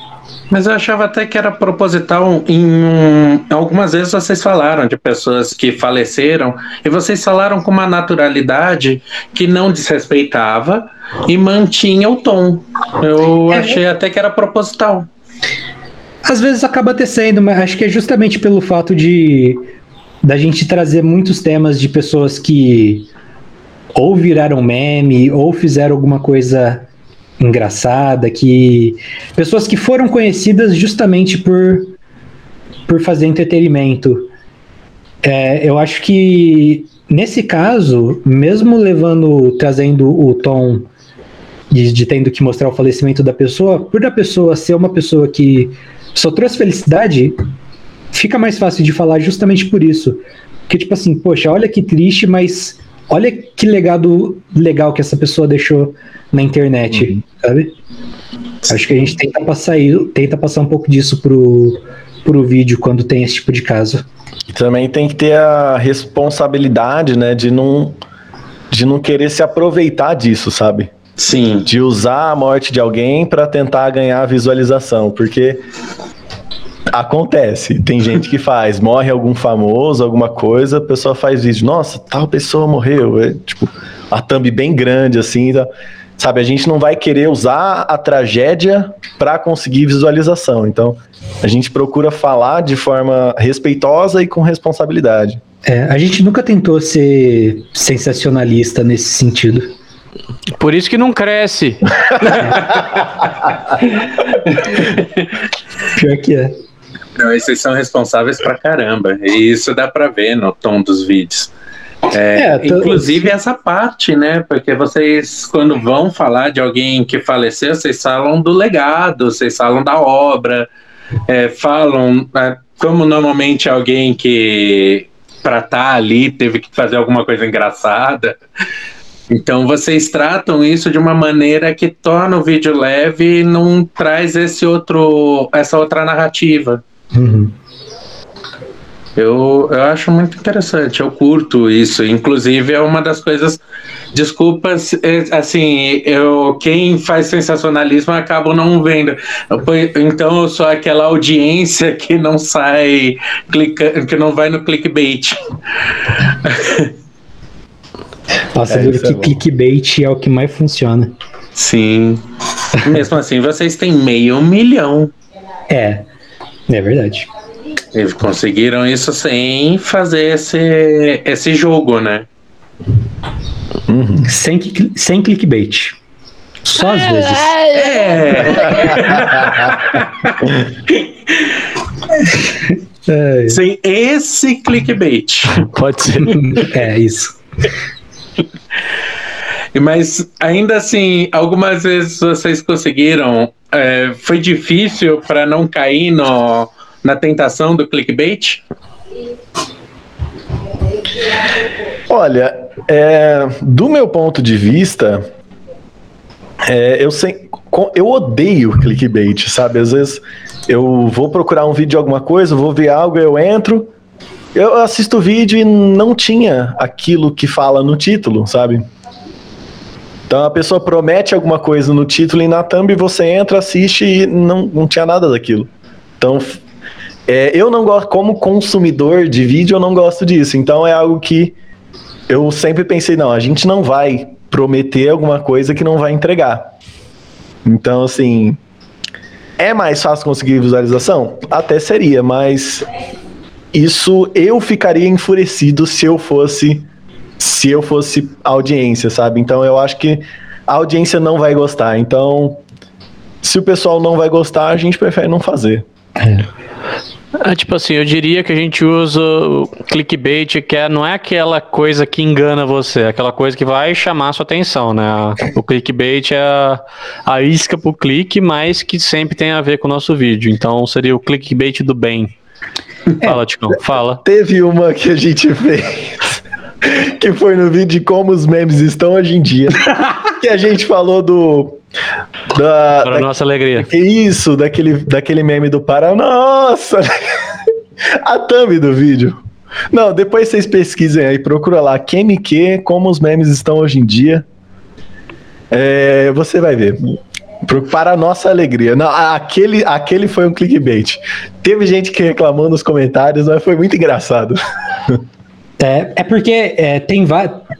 Mas eu achava até que era proposital em algumas vezes vocês falaram de pessoas que faleceram e vocês falaram com uma naturalidade que não desrespeitava e mantinha o tom. Eu É. achei até que era proposital. Às vezes acaba tecendo, mas acho que é justamente pelo fato de da gente trazer muitos temas de pessoas que ou viraram meme ou fizeram alguma coisa engraçada, que pessoas que foram conhecidas justamente por por fazer entretenimento. É, eu acho que nesse caso, mesmo levando, trazendo o tom de, de tendo que mostrar o falecimento da pessoa, por a pessoa ser uma pessoa que só trouxe felicidade, fica mais fácil de falar justamente por isso. Porque, tipo assim, poxa, olha que triste, mas olha que legado legal que essa pessoa deixou na internet, sabe? Acho que a gente tenta passar, tenta passar um pouco disso pro, pro vídeo quando tem esse tipo de caso. E também tem que ter a responsabilidade, né, de não, de não querer se aproveitar disso, sabe? Sim. De usar a morte de alguém para tentar ganhar visualização, porque acontece, tem gente que faz, morre algum famoso, alguma coisa, a pessoa faz vídeo, nossa, tal pessoa morreu, é, tipo, a thumb bem grande assim, tá? sabe? A gente não vai querer usar a tragédia para conseguir visualização, então a gente procura falar de forma respeitosa e com responsabilidade. É, a gente nunca tentou ser sensacionalista nesse sentido. Por isso que não cresce. Pior que é. Não, e vocês são responsáveis pra caramba. E isso dá pra ver no tom dos vídeos. É, É, tô- inclusive essa parte, né? Porque vocês, quando vão falar de alguém que faleceu, vocês falam do legado, vocês falam da obra. é, falam, é, como normalmente alguém que para estar tá ali teve que fazer alguma coisa engraçada. Então vocês tratam isso de uma maneira que torna o vídeo leve e não traz esse outro, essa outra narrativa. Uhum. Eu, eu acho muito interessante, eu curto isso. Inclusive, é uma das coisas. Desculpas, é, assim, eu quem faz sensacionalismo acabo não vendo. Então eu sou aquela audiência que não sai clica, que não vai no clickbait. Nossa, é, que é clickbait é o que mais funciona. Sim. Mesmo assim, vocês têm meio milhão. É, é verdade. Eles conseguiram isso sem fazer esse, esse jogo, né? Uhum. Sem, sem clickbait. Só às vezes. É. Sem esse clickbait. Pode ser. É, isso. Mas ainda assim, algumas vezes vocês conseguiram. É, foi difícil para não cair no, na tentação do clickbait? Olha, é, do meu ponto de vista, é, eu, eu odeio clickbait, sabe? Às vezes eu vou procurar um vídeo de alguma coisa, vou ver algo, eu entro, eu assisto o vídeo e não tinha aquilo que fala no título, sabe? Então a pessoa promete alguma coisa no título e na thumb você entra, assiste e não, não tinha nada daquilo. Então é, eu não gosto, como consumidor de vídeo, eu não gosto disso. Então é algo que eu sempre pensei, não, a gente não vai prometer alguma coisa que não vai entregar. Então, assim, é mais fácil conseguir visualização? Até seria, mas isso eu ficaria enfurecido se eu fosse se eu fosse audiência, sabe? Então eu acho que a audiência não vai gostar. Então, se o pessoal não vai gostar, a gente prefere não fazer. É. É, tipo assim, eu diria que a gente usa o clickbait, que é, não é aquela coisa que engana você, é aquela coisa que vai chamar sua atenção, né? O clickbait é a, a isca pro clique, mas que sempre tem a ver com o nosso vídeo. Então seria o clickbait do bem. É, fala, Ticão, fala. Teve uma que a gente fez, que foi no vídeo de como os memes estão hoje em dia. que a gente falou do da, para da, nossa alegria. Isso, daquele, daquele meme do para nossa. a thumb do vídeo. Não, depois vocês pesquisem aí, procura lá QMQ, como os memes estão hoje em dia. É, você vai ver. Para nossa alegria. Não, aquele, aquele foi um clickbait. Teve gente que reclamou nos comentários, mas foi muito engraçado. É, é porque é, tem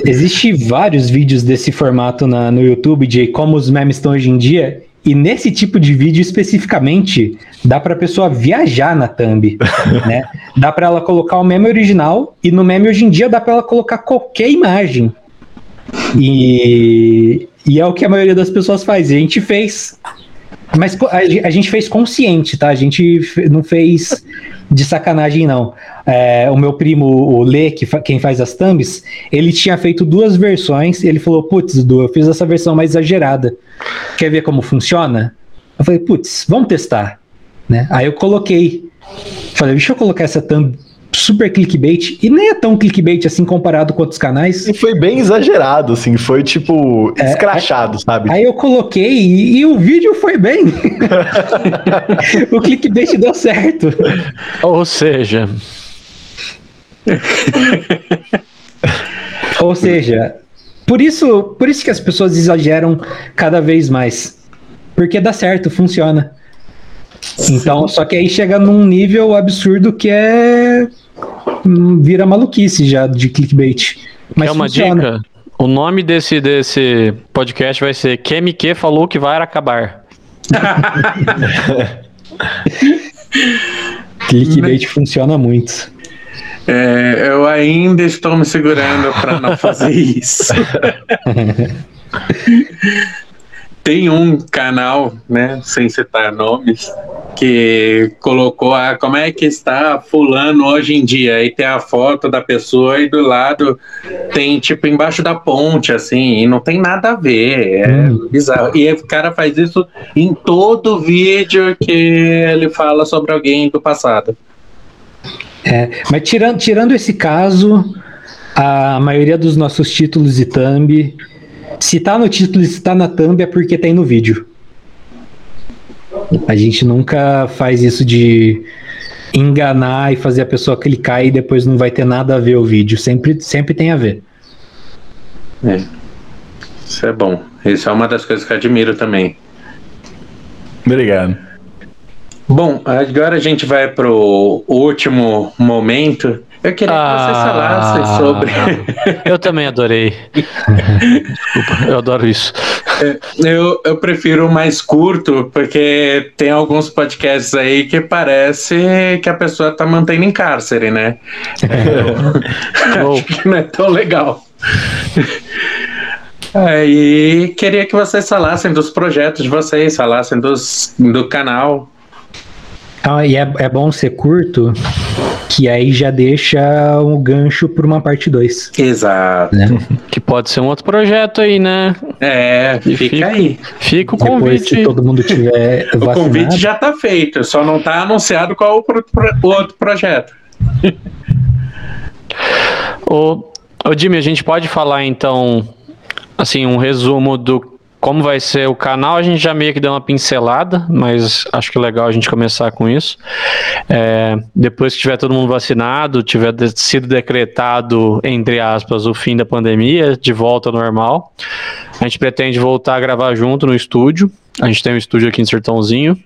existe vários vídeos desse formato na, no YouTube de como os memes estão hoje em dia. E nesse tipo de vídeo especificamente, dá para a pessoa viajar na thumb, né? Dá para ela colocar o meme original e no meme hoje em dia dá para ela colocar qualquer imagem. E, e é o que a maioria das pessoas faz. E a gente fez. Mas a, a gente fez consciente, tá? A gente não fez de sacanagem, não. É, o meu primo, o Lê, que fa quem faz as thumbs, ele tinha feito duas versões. ele falou: Putz, Dudu, eu fiz essa versão mais exagerada. Quer ver como funciona? Eu falei: Putz, vamos testar. Né? Aí eu coloquei. Falei: Deixa eu colocar essa thumb super clickbait e nem é tão clickbait assim comparado com outros canais. E foi bem exagerado, assim, foi tipo é, escrachado, aí, sabe? Aí eu coloquei e, e o vídeo foi bem. o clickbait deu certo. Ou seja. Ou seja, por isso, por isso que as pessoas exageram cada vez mais. Porque dá certo, funciona. Então, só que aí chega num nível absurdo que é. Hum, vira maluquice já de clickbait. Mas é uma funciona. dica. O nome desse, desse podcast vai ser QMQ falou que vai acabar. clickbait funciona muito. É, eu ainda estou me segurando para não fazer isso. Tem um canal, né, sem citar nomes, que colocou a como é que está fulano hoje em dia. Aí tem a foto da pessoa e do lado tem tipo embaixo da ponte, assim, e não tem nada a ver. É Hum. bizarro. E o cara faz isso em todo vídeo que ele fala sobre alguém do passado. É, mas tirando, tirando esse caso, a maioria dos nossos títulos de thumb, se tá no título e se tá na thumb é porque tem no vídeo. A gente nunca faz isso de enganar e fazer a pessoa clicar e depois não vai ter nada a ver o vídeo. Sempre, sempre tem a ver. É. Isso é bom. Isso é uma das coisas que eu admiro também. Obrigado. Bom, agora a gente vai pro último momento. Eu queria que você falasse sobre. Eu também adorei. Desculpa, eu adoro isso. Eu, eu prefiro o mais curto, porque tem alguns podcasts aí que parece que a pessoa tá mantendo em cárcere, né? Ou- Acho que não é tão legal. Aí queria que vocês falassem dos projetos de vocês, falassem dos, do canal. Ah, e é, é bom ser curto, que aí já deixa um gancho para uma parte 2. Exato. Né? que pode ser um outro projeto aí, né? É, E fica aí. Fica o Depois, se convite. todo mundo tiver O vacinado. convite já tá feito, só não tá anunciado qual o, pro- pro- o outro projeto. Ô, ô Jimmy, a gente pode falar então, assim, um resumo do como vai ser o canal. A gente já meio que deu uma pincelada, mas acho que é legal a gente começar com isso. É, depois que tiver todo mundo vacinado, tiver sido decretado, entre aspas, o fim da pandemia, de volta ao normal, a gente pretende voltar a gravar junto no estúdio. A gente tem um estúdio aqui em Sertãozinho.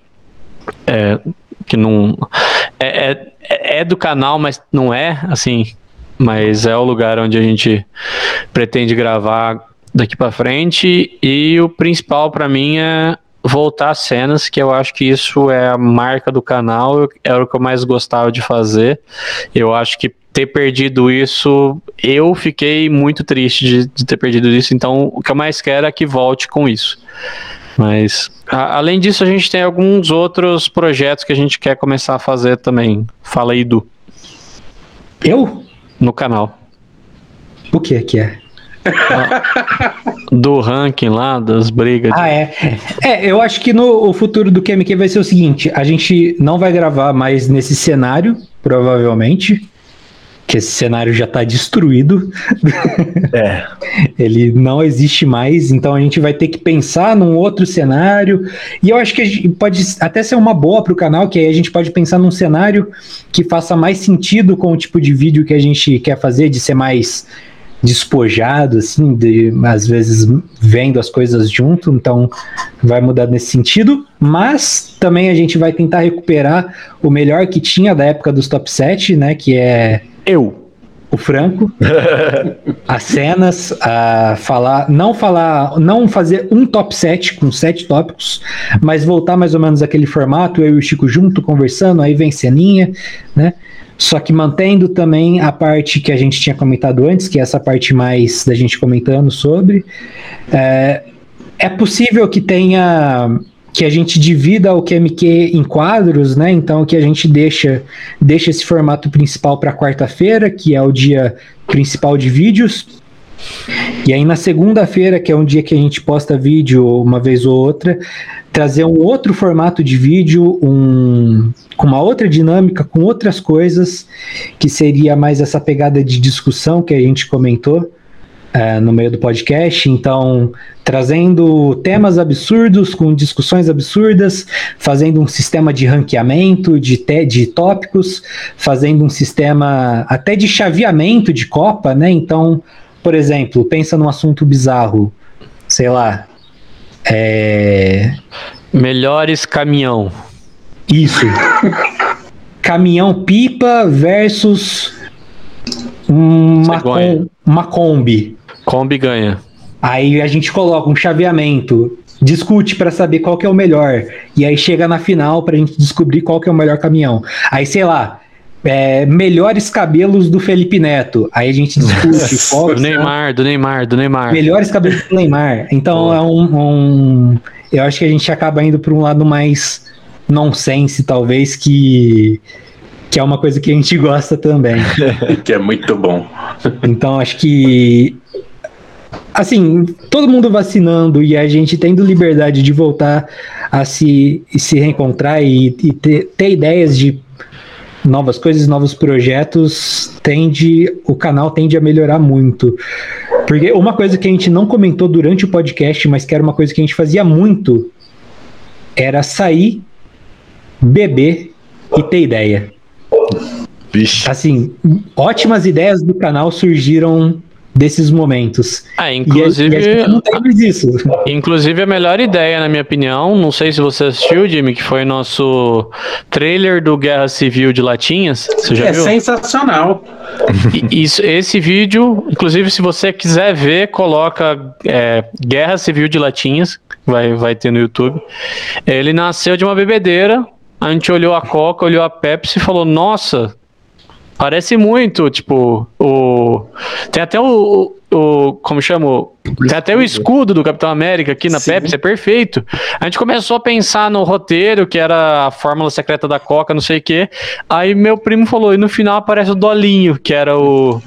É, que não. É, é, é do canal, mas não é, assim, mas é o lugar onde a gente pretende gravar daqui pra frente e o principal pra mim é voltar às cenas, que eu acho que isso é a marca do canal, era o que eu mais gostava de fazer. Eu acho que ter perdido isso, eu fiquei muito triste de, de ter perdido isso, então o que eu mais quero é que volte com isso. Mas a- além disso, a gente tem alguns outros projetos que a gente quer começar a fazer também. Fala aí, Du, Eu? no canal. O que que é? Do ranking lá, das brigas. de- Ah, é. É, eu acho que no o futuro do QMQ vai ser o seguinte: a gente não vai gravar mais nesse cenário, provavelmente. Que esse cenário já tá destruído. É. Ele não existe mais, então a gente vai ter que pensar num outro cenário. E eu acho que a gente pode até ser uma boa pro canal, que aí a gente pode pensar num cenário que faça mais sentido com o tipo de vídeo que a gente quer fazer, de ser mais despojado, assim, de às vezes vendo as coisas junto, então vai mudar nesse sentido, mas também a gente vai tentar recuperar o melhor que tinha da época dos top 7, né, que é Eu. o Franco, as cenas, a falar, não falar, não fazer um top 7 com sete tópicos, mas voltar mais ou menos aquele formato, eu e o Chico junto conversando, aí vem ceninha, né? Só que mantendo também a parte que a gente tinha comentado antes, que é essa parte mais da gente comentando sobre. É, é possível que tenha que a gente divida o QMQ em quadros, né? Então que a gente deixa deixa esse formato principal para quarta-feira, que é o dia principal de vídeos. E aí na segunda-feira, que é um dia que a gente posta vídeo uma vez ou outra, trazer um outro formato de vídeo, um com uma outra dinâmica, com outras coisas, que seria mais essa pegada de discussão que a gente comentou eh, no meio do podcast. Então, trazendo temas absurdos com discussões absurdas, fazendo um sistema de ranqueamento de, te- de tópicos, fazendo um sistema até de chaveamento de Copa, né? Então, por exemplo, pensa num assunto bizarro, sei lá. É, Melhores caminhão. isso. Caminhão pipa versus uma, com- uma Kombi. Kombi ganha. Aí a gente coloca um chaveamento, discute para saber qual que é o melhor. E aí chega na final pra gente descobrir qual que é o melhor caminhão. Aí, sei lá, é, melhores cabelos do Felipe Neto. Aí a gente discute qual Do Neymar, do Neymar, do Neymar. melhores cabelos do Neymar. Então Boa. é um, um- Eu acho que a gente acaba indo para um lado mais nonsense, talvez, que, que é uma coisa que a gente gosta também. que é muito bom. Então, acho que. Assim, todo mundo vacinando e a gente tendo liberdade de voltar a se, se reencontrar e, e ter, ter ideias de novas coisas, novos projetos, tende o canal tende a melhorar muito. Porque uma coisa que a gente não comentou durante o podcast, mas que era uma coisa que a gente fazia muito, era sair, beber e ter ideia. Vixe. Assim, ótimas ideias do canal surgiram desses momentos. Ah, E a- inclusive, e a gente não tem mais isso. inclusive a melhor ideia, na minha opinião, não sei se você assistiu, Jimmy, que foi nosso trailer do Guerra Civil de Latinhas. Você já é viu? sensacional. E- Isso, esse vídeo, inclusive, se você quiser ver, coloca é, Guerra Civil de Latinhas, vai, vai ter no YouTube. Ele nasceu de uma bebedeira, a gente olhou a Coca, olhou a Pepsi e falou: Nossa, parece muito. Tipo, o. Tem até o. o como chama? Tem até o escudo do Capitão América aqui na Sim. Pepsi, é perfeito. A gente começou a pensar no roteiro, que era a fórmula secreta da Coca, não sei o quê. Aí meu primo falou, e no final aparece o Dolinho, que era o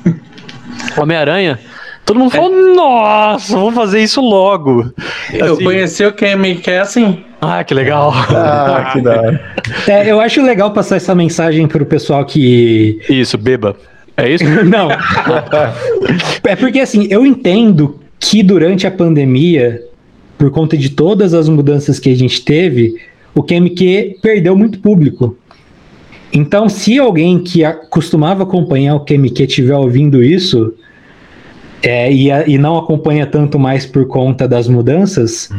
Homem-Aranha. Todo mundo falou, nossa, vamos fazer isso logo. Eu Assim, conheci o Kemi, que é assim. Ah, que legal. Ah, que da hora. É, eu acho legal passar essa mensagem pro pessoal que. Isso, beba. É isso? Não. é porque assim, eu entendo que durante a pandemia, por conta de todas as mudanças que a gente teve, o QMQ perdeu muito público. Então, se alguém que costumava acompanhar o QMQ estiver ouvindo isso, é, e, a- e não acompanha tanto mais por conta das mudanças,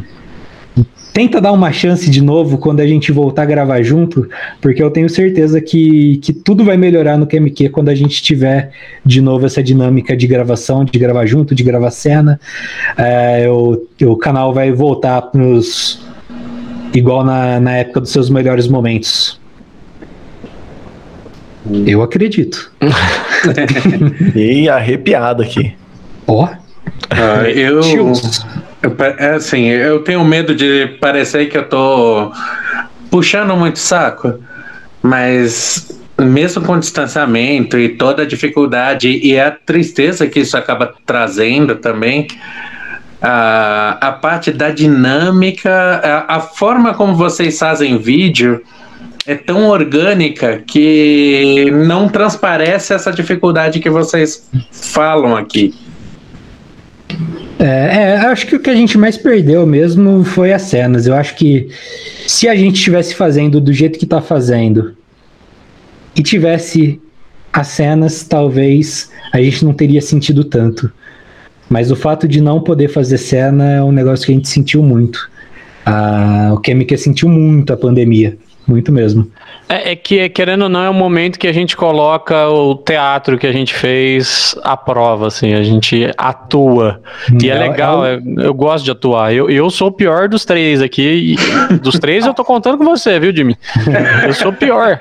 tenta dar uma chance de novo quando a gente voltar a gravar junto, porque eu tenho certeza que, que tudo vai melhorar no QMQ quando a gente tiver de novo essa dinâmica de gravação, de gravar junto, de gravar cena. É, o, o canal vai voltar pros, igual na, na época dos seus melhores momentos. Eu acredito. E arrepiado aqui. Ó, Ah, eu, tios. É assim, eu tenho medo de parecer que eu tô puxando muito saco, mas mesmo com o distanciamento e toda a dificuldade e a tristeza que isso acaba trazendo também, a, a parte da dinâmica, a, a forma como vocês fazem vídeo é tão orgânica que não transparece essa dificuldade que vocês falam aqui. É, é, acho que o que a gente mais perdeu mesmo foi as cenas. Eu acho que se a gente estivesse fazendo do jeito que tá fazendo e tivesse as cenas, talvez a gente não teria sentido tanto. Mas o fato de não poder fazer cena é um negócio que a gente sentiu muito. Ah, o Kemika sentiu muito a pandemia. Muito mesmo. É, é que, querendo ou não, é um momento que a gente coloca o teatro que a gente fez à prova, assim, a gente atua. E é, É- legal, é eu gosto de atuar. Eu, eu sou o pior dos três aqui. Dos três eu tô contando com você, viu, Jimmy? Eu sou o pior.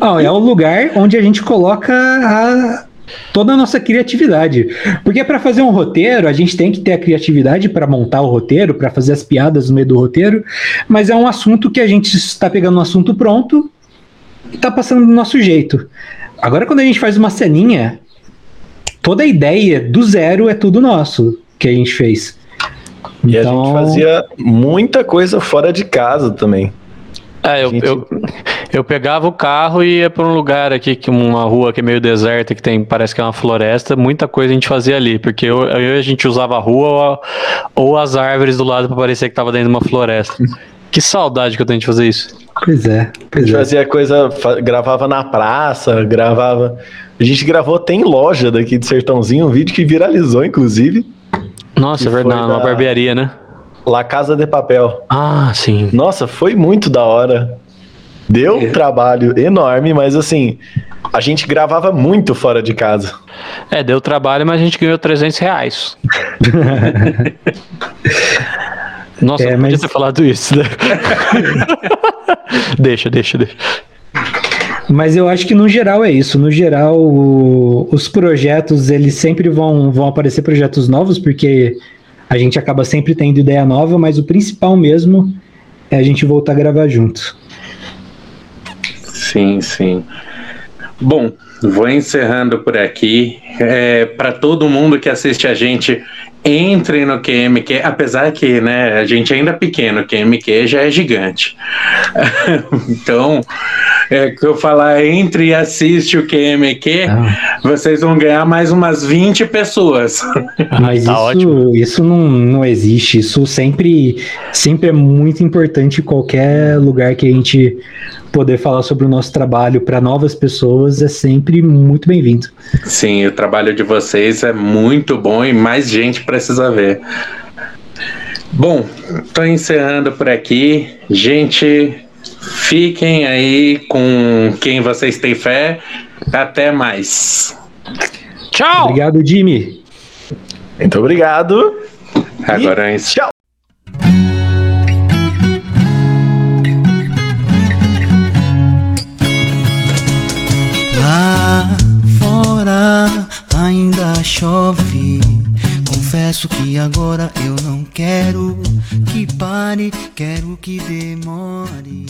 Não, é um lugar onde a gente coloca a- toda a nossa criatividade. Porque para fazer um roteiro, a gente tem que ter a criatividade para montar o roteiro, para fazer as piadas no meio do roteiro, mas é um assunto que a gente está pegando um assunto pronto e tá passando do nosso jeito. Agora, quando a gente faz uma ceninha, toda a ideia do zero é tudo nosso que a gente fez. E a Então- gente fazia muita coisa fora de casa também. É, eu, Gente- eu, eu pegava o carro e ia pra um lugar aqui, que uma rua que é meio deserta, que tem, parece que é uma floresta, muita coisa a gente fazia ali, porque eu, eu e a gente usava a rua ou, ou as árvores do lado pra parecer que tava dentro de uma floresta. Que saudade que eu tenho de fazer isso. Pois é, A pois gente é. fazia coisa, gravava na praça, gravava. A gente gravou até em loja daqui de Sertãozinho, um vídeo que viralizou, inclusive. Nossa, é verdade, uma da- barbearia, né? La Casa de Papel. Ah, sim. Nossa, foi muito da hora. Deu um trabalho enorme, mas assim, a gente gravava muito fora de casa. É, deu trabalho, mas a gente ganhou 300 reais. Nossa, É, eu podia mas- ter falado isso, né? deixa, deixa, deixa. Mas eu acho que no geral é isso. No geral, o- os projetos, eles sempre vão, vão aparecer projetos novos, porque a gente acaba sempre tendo ideia nova, mas o principal mesmo é a gente voltar a gravar junto. Sim, sim. Bom, vou encerrando por aqui. É, Para todo mundo que assiste a gente, entre no QMQ, apesar que né, a gente ainda é pequeno, o QMQ já é gigante. então, é que eu falar, entre e assiste o QMQ, Ah. vocês vão ganhar mais umas 20 pessoas. Mas Tá isso, ótimo. isso não, não existe. Isso sempre, sempre é muito importante em qualquer lugar que a gente poder falar sobre o nosso trabalho para novas pessoas é sempre muito bem-vindo. Sim, o trabalho de vocês é muito bom e mais gente precisa ver. Bom, tô encerrando por aqui. Gente, fiquem aí com quem vocês têm fé. Até mais. Tchau! Obrigado, Jimmy. Muito obrigado. Agora E eu tchau. Lá fora ainda chove. Confesso que agora eu não quero que pare, quero que demore.